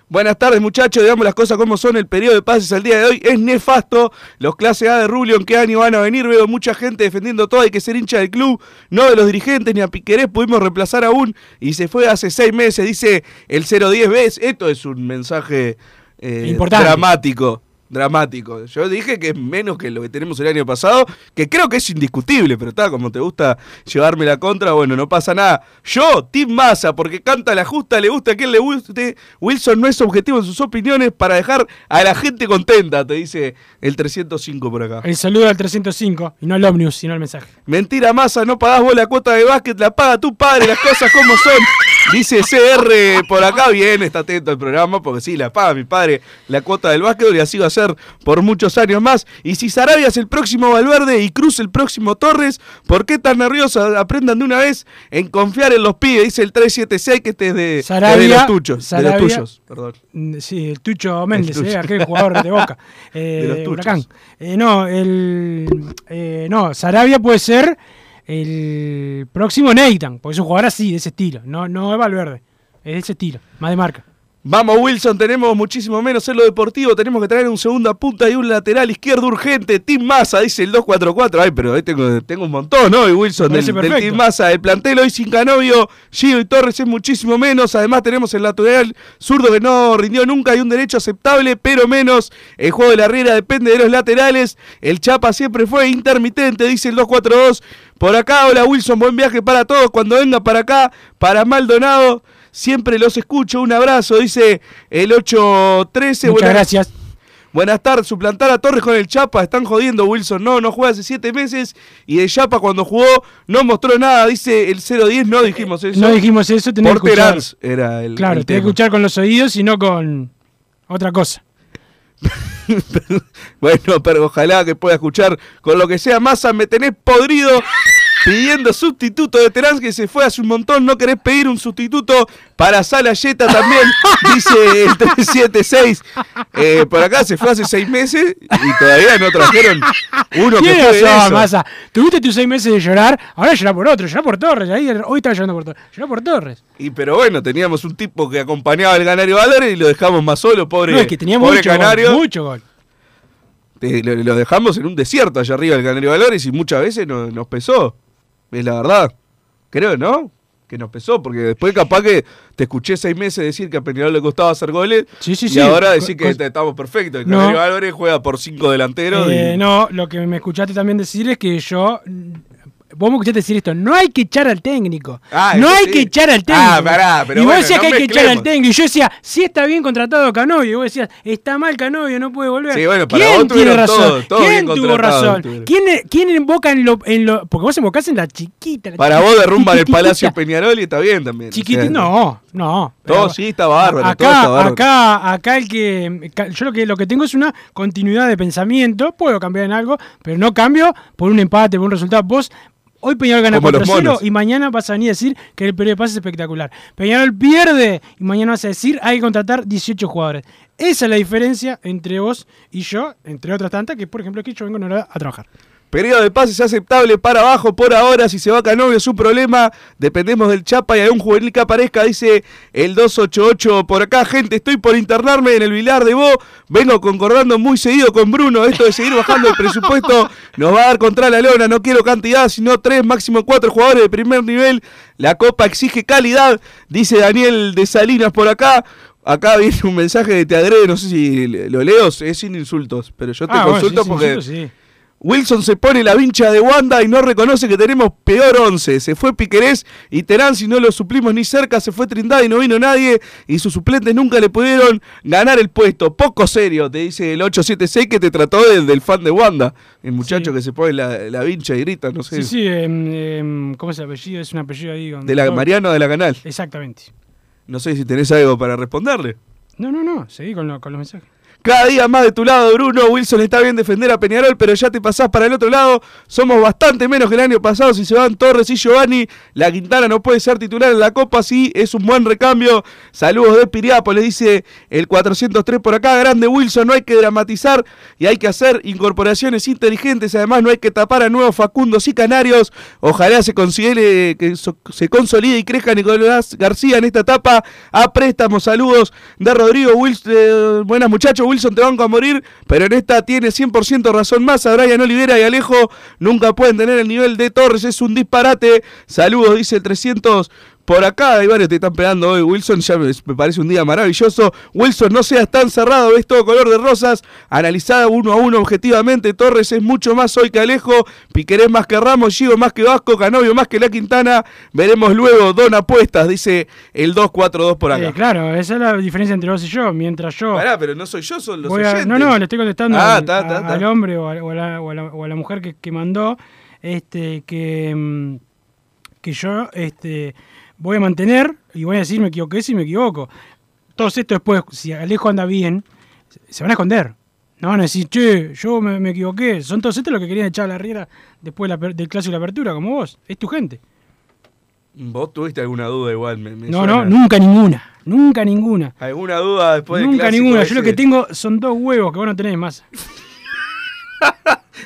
Buenas tardes, muchachos. Digamos las cosas como son. El periodo de pases al día de hoy es nefasto. Los clase A de Rubio, ¿en qué año van a venir? Veo mucha gente defendiendo todo. Hay que ser hincha del club, no de los dirigentes, ni a Piquerés pudimos reemplazar aún. Y se fue hace seis meses, dice el 010 veces. Esto es un mensaje eh, Importante. dramático. Dramático. Yo dije que es menos que lo que tenemos el año pasado, que creo que es indiscutible, pero está, como te gusta llevarme la contra, bueno, no pasa nada. Yo, Team Massa, porque canta la justa, le gusta a quien le guste. Wilson no es objetivo en sus opiniones para dejar a la gente contenta, te dice el 305 por acá. El saludo al 305, y no al Omnius, sino al mensaje. Mentira, Massa, no pagás vos la cuota de básquet, la paga tu padre, las cosas como son. Dice CR por acá, bien, está atento al programa, porque sí, la paga mi padre la cuota del básquet y así va a ser por muchos años más. Y si Sarabia es el próximo Valverde y Cruz el próximo Torres, ¿por qué tan nerviosos? Aprendan de una vez en confiar en los pibes, dice el 376, que este es de, es de Sarabia, los tuchos, de Sarabia- los tuyos, perdón. Mm, Sí, el Tucho Méndez, Tucho. eh, aquel jugador de Boca, <laughs> eh, De los tuchos. Huracán. Eh, no, el, eh, no, Sarabia puede ser el próximo Nathan, porque es un jugador así, de ese estilo. No, no es Valverde, es de ese estilo, más de marca. Vamos, Wilson, tenemos muchísimo menos en lo deportivo. Tenemos que traer un segunda punta y un lateral izquierdo urgente. Team Massa, dice el 244. Ay, pero ahí tengo, tengo un montón, ¿no? Y Wilson, del. Team Massa. El plantel hoy sin Canovio, Gio y Torres es muchísimo menos. Además, tenemos el lateral zurdo que no rindió nunca y un derecho aceptable, pero menos. El juego de la Riera depende de los laterales. El Chapa siempre fue intermitente, dice el 242. Por acá, hola Wilson, buen viaje para todos. Cuando venga para acá, para Maldonado. Siempre los escucho. Un abrazo, dice el 813. Muchas Buenas- gracias. Buenas tardes, suplantar a Torres con el Chapa, están jodiendo Wilson, no, no juega hace siete meses y de Chapa cuando jugó no mostró nada, dice el 010, no dijimos eso. No dijimos eso, tenés que escuchar. Era el Claro, el tenés que escuchar con los oídos y no con otra cosa. <laughs> Bueno, pero ojalá que pueda escuchar con lo que sea. Massa, me tenés podrido pidiendo sustituto de Terán que se fue hace un montón. ¿No querés pedir un sustituto para Salayeta también? <laughs> Dice el 376. Eh, por acá se fue hace seis meses y todavía no trajeron uno que razón, eso. Massa. Tuviste tus seis meses de llorar, ahora llorar por otro, llorar por Torres. Ahí, hoy estaba llorando por Torres. Llorar por Torres. Y pero bueno, teníamos un tipo que acompañaba al Canario Valores y lo dejamos más solo, pobre, no, es que tenía pobre mucho Canario. gol, mucho gol. Te- lo, lo dejamos en un desierto allá arriba del Canario Valores y muchas veces no- nos pesó. Es la verdad. Creo, ¿no? Que nos pesó, porque después capaz que te escuché seis meses decir que a Peñarol le costaba hacer goles Sí, sí, y sí. ahora decir que co- estamos perfectos. El No. Valores juega por cinco delanteros. y- Eh, no, lo que me escuchaste también decir es que yo vos me escuchaste decir esto, no hay que echar al técnico. Ah, no hay sí. que echar al técnico. Ah, pará, pero y vos bueno, decías no que hay que echar al técnico. Y yo decía, sí está bien contratado Canovio. Y vos decías, está mal Canovio, no puede volver. Sí, bueno, para ¿Quién vos tiene razón? todo- todo ¿Quién tuvo razón? tuvieron. ¿Quién, ¿Quién invoca en lo, en lo. Porque vos invocás en la chiquita. la Para vos derrumban el. Palacio Peñarol y está bien también. o sea, no, no. Todo Pero sí está bárbaro, acá, todo está bárbaro. acá, acá el que. Yo lo que, lo que tengo es una continuidad de pensamiento. Puedo cambiar en algo, pero no cambio por un empate, por un resultado. Vos. Hoy Peñarol gana Como los 4-0 monos. y mañana vas a venir a decir que el periodo de pase es espectacular. Peñarol pierde y mañana vas a decir hay que contratar 18 jugadores. Esa es la diferencia entre vos y yo, entre otras tantas, que por ejemplo aquí yo vengo en hora a trabajar. Periodo de pases aceptable para abajo por ahora. Si se va Canovio es un problema. Dependemos del Chapa y algún juvenil que aparezca. Dice el 288 por acá. Gente, estoy por internarme en el Vilar de Bo. Vengo concordando muy seguido con Bruno. Esto de seguir bajando el presupuesto nos va a dar contra la lona. No quiero cantidad, sino tres, máximo cuatro jugadores de primer nivel. La Copa exige calidad. Dice Daniel de Salinas por acá. Acá viene un mensaje de Te Agrede, no sé si lo leo, es sin insultos, pero yo te Ah, consulto sí, porque... insultos, sí. Wilson se pone la vincha de Wanda y no reconoce que tenemos peor 11. Se fue Piquerés y Terán, si no lo suplimos ni cerca, se fue Trindade y no vino nadie. Y sus suplentes nunca le pudieron ganar el puesto. Poco serio, te dice el 876 que te trató del, del fan de Wanda. El muchacho que se pone la, la vincha y grita, no sé. Sí, sí, em, em, ¿cómo es el apellido? Es un apellido ahí. con De la. Mariano de la Canal. Exactamente. No sé si tenés algo para responderle. No, no, no, seguí con, lo- con los mensajes. Cada día más de tu lado, Bruno. Wilson está bien defender a Peñarol, pero ya te pasás para el otro lado. Somos bastante menos que el año pasado. Si se van Torres y Giovanni, la Quintana no puede ser titular en la Copa. Sí, es un buen recambio. Saludos de Piriápolis, dice el 403 por acá. Grande Wilson, no hay que dramatizar y hay que hacer incorporaciones inteligentes. Además, no hay que tapar a nuevos Facundos y Canarios. Ojalá se considere que se consolide y crezca Nicolás García en esta etapa. A préstamo, saludos de Rodrigo Wilson. eh, buenas muchachos, Wilson te banco a morir, pero en esta tiene 100% razón más. A Brian Olivera y Alejo nunca pueden tener el nivel de Torres, es un disparate. Saludos, dice el 300. Por acá hay varios que te están pegando hoy, Wilson. Ya me, me parece un día maravilloso. Wilson, no seas tan cerrado, ves todo color de rosas. Analizada uno a uno objetivamente. Torres es mucho más hoy que Alejo. Piquerés más que Ramos. Gigo más que Vasco. Canovio más que La Quintana. Veremos luego. Don apuestas, dice el 242 por acá. Eh, claro, esa es la diferencia entre vos y yo. Mientras yo. Pará, pero no soy yo, son los a- no, no, le estoy contestando Ah, al, ta, a- ta, ta. al hombre o a, o a la, o a la- o a la mujer que, que mandó este que, mm, que yo este, voy a mantener y voy a decir me equivoqué si me equivoco. Todos estos después, si Alejo anda bien, se- van a esconder. No van a decir, che, yo me, me equivoqué. Son todos estos los que querían echar a la riera después de la del clásico de la apertura, como vos. Es tu gente. ¿Vos tuviste alguna duda igual? Me, me No, suena. no, nunca ninguna. Nunca ninguna. ¿Alguna duda después del Nunca clásico ninguna. Yo lo que tengo son dos huevos que vos no tenés más. <laughs>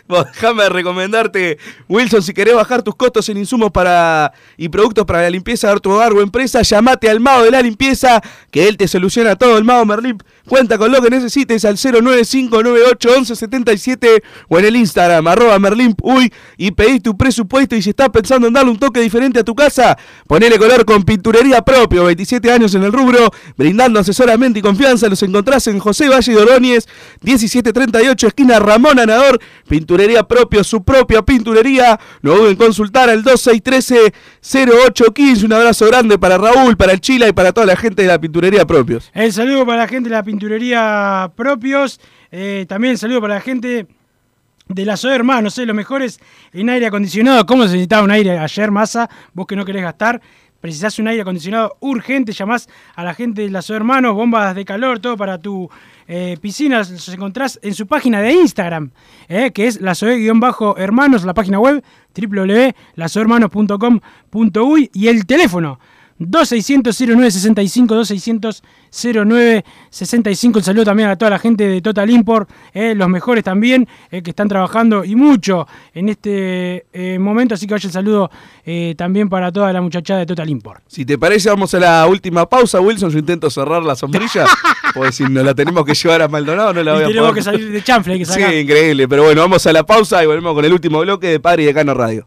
Déjame recomendarte, Wilson, si querés bajar tus costos en insumos para y productos para la limpieza de tu hogar o empresa, llamate al Mago de la Limpieza, que él te soluciona todo. El Mago Merlin cuenta con lo que necesites al 095981177 o en el Instagram, arroba Merlin Uy, y pedís tu presupuesto. Y si estás pensando en darle un toque diferente a tu casa, ponele color con pinturería propio. 27 años en el rubro, brindando asesoramiento y confianza. Los encontrás en José Valle de Ordóñez, 1738, esquina Ramón Anador. Pinturería su propia pinturería. No duden en consultar al 2613-0815. Un abrazo grande para Raúl, para el Chila y para toda la gente de la pinturería propios. El saludo para la gente de la pinturería propios. eh, también saludo para la gente de la SOE Hermanos, eh, los mejores en aire acondicionado. ¿Cómo se necesitaba un aire ayer, Massa? Vos que no querés gastar. Precisás un aire acondicionado urgente, llamás a la gente de la SOE Hermanos, bombas de calor, todo para tu eh, piscina. Los encontrás en su página de Instagram, eh, que es la SOE-hermanos, la página web www.lasoehermanos.com.uy y el teléfono 2600-0965, 2600-0965. El saludo también a toda la gente de Total Import, eh, los mejores también, eh, que están trabajando y mucho en este eh, momento. Así que vaya el saludo también para toda la muchachada de Total Import. Si te parece, vamos a la última pausa, Wilson. Yo intento cerrar la sombrilla, <laughs> porque si nos la tenemos que llevar a Maldonado, no la voy Y a tenemos poder. que salir de chanfle, hay que Sí, sacar. increíble. Pero bueno, vamos a la pausa y volvemos con el último bloque de Padre y Decano Radio.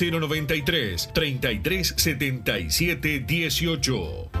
093 33 77 18.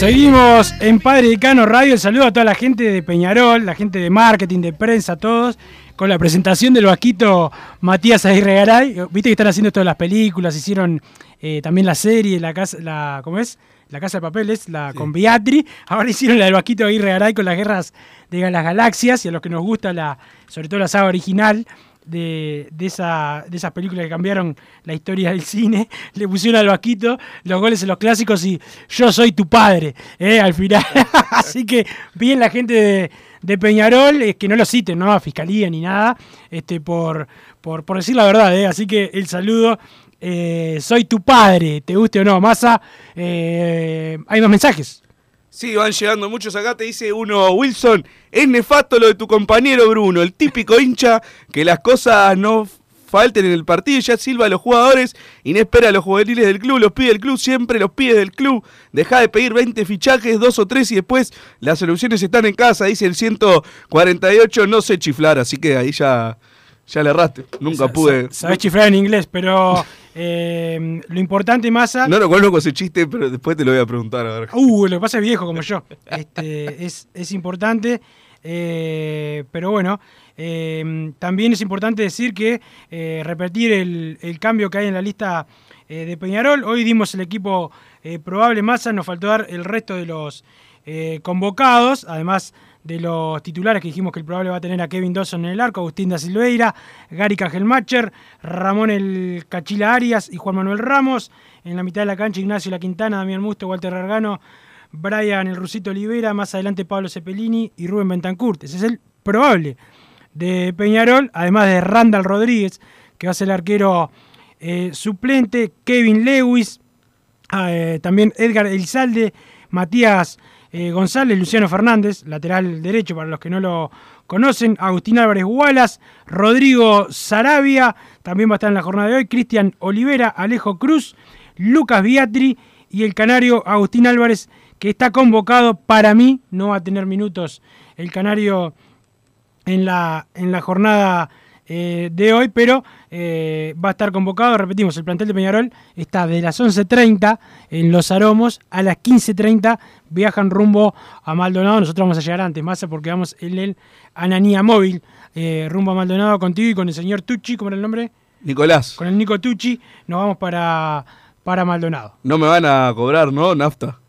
Seguimos en Padre Decano Radio. El saludo a toda la gente de Peñarol, la gente de marketing, de prensa, todos. Con la presentación del vasquito Matías Aguirre Garay. Viste que están haciendo todas las películas, hicieron eh, también la serie, la casa, la, ¿cómo es? La Casa de Papeles, la con Beatri. Ahora hicieron la del vasquito Aguirre Garay con las guerras de las galaxias y a los que nos gusta la, sobre todo la saga original. De, de, esa, de esas películas que cambiaron la historia del cine, <laughs> le pusieron al vasquito los goles en los clásicos y yo soy tu padre, ¿eh? al final. <laughs> Así que bien la gente de, de Peñarol, es que no lo citen, ¿no? A fiscalía ni nada, este, por, por, por decir la verdad, ¿eh? Así que el saludo. eh, soy tu padre, te guste o no, Massa. eh, hay más mensajes. Sí, van llegando muchos acá. Te dice uno, Wilson, es nefasto lo de tu compañero Bruno, el típico hincha que las cosas no falten en el partido y ya silba a los jugadores y no espera a los juveniles del club, los pide el club, siempre los pide del club. Deja de pedir 20 fichajes, dos o tres y después las soluciones están en casa. Dice el 148, no sé chiflar, así que ahí ya, ya le erraste. Nunca pude. Sabes chiflar en inglés, pero eh, lo importante, Massa. No lo conozco ese chiste, pero después te lo voy a preguntar. A ver. Uh, lo que pasa es viejo como yo. Este, es, es importante. eh, pero bueno, eh, también es importante decir que eh, repetir el, el cambio que hay en la lista eh, de Peñarol. Hoy dimos el equipo probable masa, nos faltó dar el resto de los convocados, además de los titulares que dijimos que el probable va a tener a Kevin Dawson en el arco, Agustín da Silveira, Gary Cajelmacher, Ramón el Cachila Arias y Juan Manuel Ramos. En la mitad de la cancha Ignacio La Quintana, Damián Musto, Walter Gargano, Brian el Rusito Olivera, más adelante Pablo Cepelini y Rubén Bentancurt. Ese es el probable de Peñarol, además de Randall Rodríguez, que va a ser el arquero eh, suplente, Kevin Lewis, ah, eh, también Edgar Elizalde, Matías eh, González, Luciano Fernández, lateral derecho para los que no lo conocen, Agustín Álvarez Wallace, Rodrigo Sarabia, también va a estar en la jornada de hoy, Cristian Olivera, Alejo Cruz, Lucas Biatri y el canario Agustín Álvarez, que está convocado para mí, no va a tener minutos el canario en la, en la jornada eh, de hoy, pero eh, va a estar convocado, repetimos, el plantel de Peñarol está de las 11.30 en Los Aromos, a las 15.30 viajan rumbo a Maldonado, nosotros vamos a llegar antes, más porque vamos en el Ananía Móvil, eh, rumbo a Maldonado contigo y con el señor Tucci, ¿cómo era el nombre? Nicolás, Con el Nico Tucci, nos vamos para, para Maldonado. no me van a cobrar, ¿no? Nafta.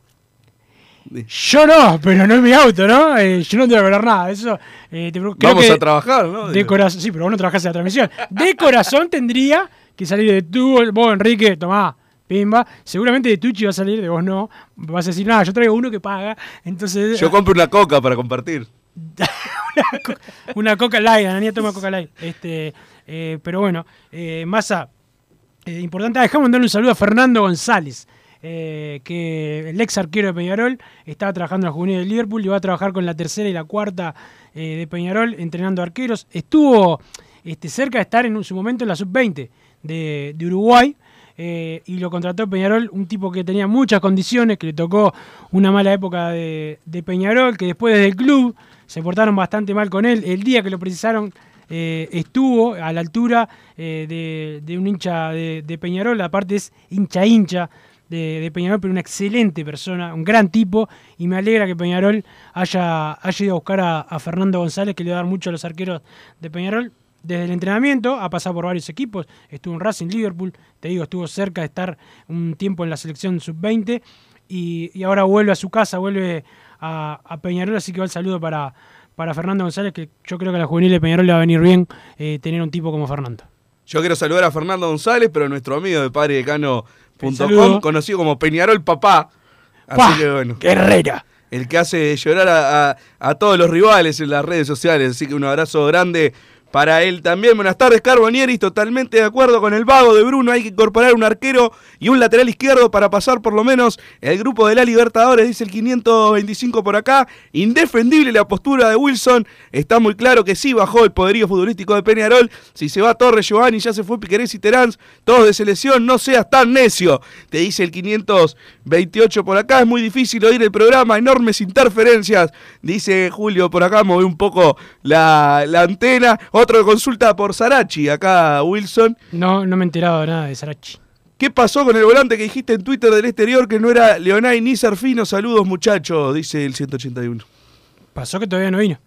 Yo no, pero no es mi auto, ¿no? Eh, yo no tengo que hablar nada. Eso, eh, te- creo Vamos que a trabajar, ¿no? De corazón, sí, pero vos no trabajás en la transmisión. De corazón tendría que salir de tú, vos, Enrique, tomá, pimba. Seguramente de Tucci va a salir, de vos no. Vas a decir, nada, yo traigo uno que paga. Entonces, Yo compro una coca para compartir. <laughs> una Coca Light, Anania toma Coca Light. Este, eh, pero bueno, Massa, importante, ah, dejamos mandarle un saludo a Fernando González, eh, que el ex arquero de Peñarol estaba trabajando en la juvenil de Liverpool y va a trabajar con la tercera y la cuarta eh, de Peñarol entrenando arqueros. Estuvo este, cerca de estar en su momento en la sub-20 de, Uruguay. eh, y lo contrató Peñarol, un tipo que tenía muchas condiciones, que le tocó una mala época de, Peñarol, que después desde el club se portaron bastante mal con él. El día que lo precisaron estuvo a la altura de, de un hincha de, de Peñarol, aparte es hincha hincha de, Peñarol, pero una excelente persona, un gran tipo, y me alegra que Peñarol haya, haya ido a buscar a, Fernando González, que le va a dar mucho a los arqueros de Peñarol. Desde el entrenamiento ha pasado por varios equipos, estuvo en Racing, Liverpool, te digo, estuvo cerca de estar un tiempo en la selección sub-20 y, y ahora vuelve a su casa, vuelve a, Peñarol, así que va el saludo para, para Fernando González, que yo creo que a la juvenil de Peñarol le va a venir bien eh, tener un tipo como Fernando. Yo quiero saludar a Fernando González, pero nuestro amigo de Un padredecano.com, conocido como Peñarol Papá. Así que bueno. El que hace llorar a, a- a todos los rivales en las redes sociales. Así que un abrazo grande para él también. Buenas tardes, Carbonieris. Totalmente de acuerdo con el vago de Bruno. Hay que incorporar un arquero y un lateral izquierdo para pasar por lo menos el grupo de la Libertadores. Dice el 525 por acá. Indefendible la postura de Wilson. Está muy claro que sí bajó el poderío futbolístico de Peñarol. Si se va Torres, Giovanni, ya se fue Piquerés y Terán. Todos de selección. No seas tan necio. Te dice el 528 por acá. Es muy difícil oír el programa. Enormes interferencias. Dice Julio por acá. Moví un poco la, la antena. Otro consulta por Sarachi. Acá Wilson. No, no me he enterado nada de Sarachi. ¿Qué pasó con el volante que dijiste en Twitter del exterior que no era Leonay ni Serfino? Saludos muchachos, dice el 181. Pasó que todavía no vino.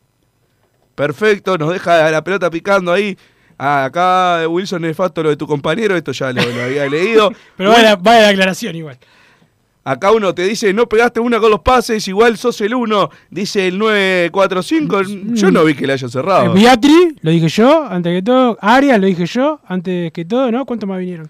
Perfecto, nos deja la pelota picando ahí. Ah, acá Wilson nefasto lo de tu compañero, esto ya lo, lo había leído. <laughs> Pero vaya, vaya la aclaración igual. Acá uno te dice, no pegaste una con los pases, igual sos el uno, dice el 945. Yo no vi que le haya cerrado. Eh, Beatri, lo dije yo, antes que todo. Arias, lo dije yo, antes que todo, ¿no? ¿Cuántos más vinieron?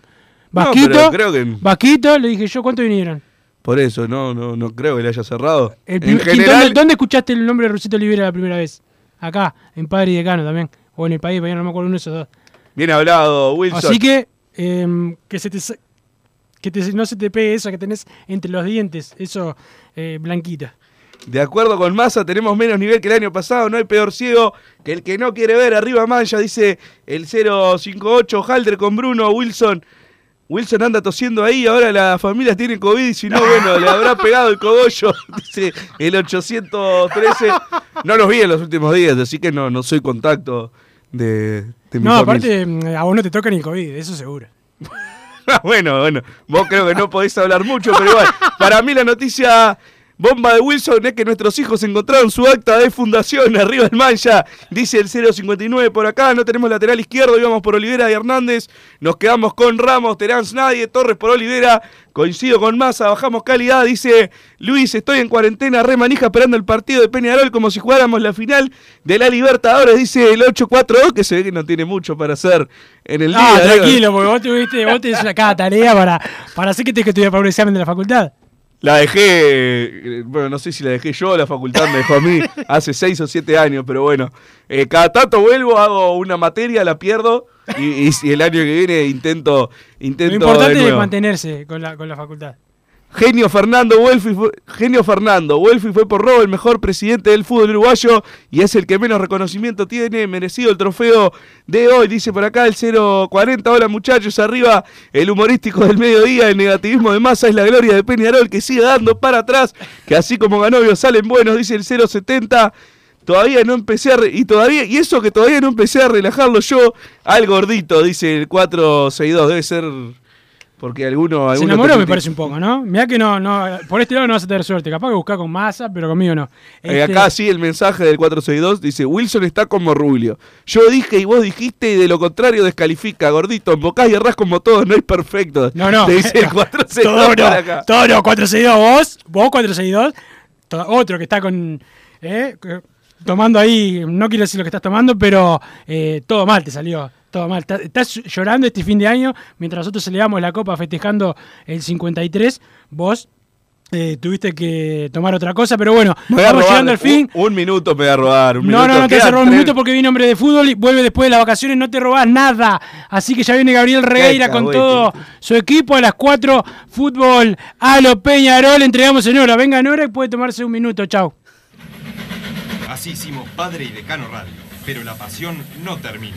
Vasquito, creo que- Vasquito, lo dije yo, ¿cuántos vinieron? Por eso, no, no, no creo que le haya cerrado. El en general, ¿dónde, dónde escuchaste el nombre de Rusito Olivera la primera vez? Acá, en Padre y Decano también. O en el país, no me acuerdo uno de esos dos. bien hablado, Wilson. Así que, em, que, se te, que te- no se te pegue eso que tenés entre los dientes, eso eh, blanquita. De acuerdo con Massa, tenemos menos nivel que el año pasado. No hay peor ciego que el que no quiere ver arriba Mancha, dice el 058. Halder con Bruno Wilson. Wilson anda tosiendo ahí, ahora las familias tienen COVID y si no, bueno, le habrá <laughs> pegado el cogollo, <laughs> dice el 813. No los vi en los últimos días, así que no, no soy contacto de, de mi No, aparte, mm, a vos no te toca ni el COVID, eso seguro. <laughs> <laughs> bueno, bueno, vos creo que no podés hablar mucho, pero igual, para mí la noticia bomba de Wilson es que nuestros hijos encontraron su acta de fundación <laughs> arriba del mancha, dice el 059 por acá, no tenemos lateral izquierdo, íbamos por Olivera y Hernández, nos quedamos con Ramos, Terán nadie, Torres por Olivera, coincido con Massa, bajamos calidad, dice Luis, estoy en cuarentena, re manija esperando el partido de Peñarol como si jugáramos la final de la Libertadores, dice el 842, que se ve que no tiene mucho para hacer en el Ah, día. tranquilo, porque vos tuviste, vos tenés cada tarea para, para hacer que te que estudiar para un examen de la facultad. La dejé, eh, bueno, no sé si la dejé yo, la facultad me dejó a mí <laughs> hace seis o siete años, pero bueno, eh, cada tanto vuelvo, hago una materia, la pierdo y, y si el año que viene intento, intento Lo importante es mantenerse con la, con la facultad. Genio Fernando Welfi fue, Genio Fernando Welfi fue por robo el mejor presidente del fútbol uruguayo y es el que menos reconocimiento tiene, merecido el trofeo de hoy, dice por acá el 040, hola muchachos, arriba el humorístico del mediodía, el negativismo de masa es la gloria de Peñarol que sigue dando para atrás, que así como Ganovio salen buenos, dice el 070. Todavía no empecé a y todavía y eso que todavía no empecé a relajarlo yo al gordito, dice el 462, debe ser porque alguno, Se alguno enamoró, te- me parece un poco, ¿no? Mirá que no, no, por este lado no vas a tener suerte. Capaz que buscar con masa, pero conmigo no. Eh, Este, acá sí el mensaje del 462 dice Wilson está como Rubio. Yo dije y vos dijiste y de lo contrario descalifica, gordito, embocás y errás como todos, no hay perfecto. No, no. <laughs> Te dice el <laughs> 462 Todo no, acá. todo no, 462 vos, vos 462, to- otro que está con, eh, tomando ahí, no quiero decir lo que estás tomando, pero eh, todo mal te salió, todo mal. Ta- Estás llorando este fin de año, mientras nosotros celebramos la copa festejando el 53, vos eh, tuviste que tomar otra cosa, pero bueno, a robar llegando al fin. Un, un minuto me voy a robar. Un No, minuto. no, no te Quedan cerró un tres- minuto porque viene hombre de fútbol y vuelve después de las vacaciones, no te robás nada. Así que ya viene Gabriel Regueira con todo su equipo a las 4, fútbol a lo Peñarol, entregamos en hora. Venga en hora y puede tomarse un minuto, chau. Así hicimos Padre y Decano Radio, pero la pasión no termina.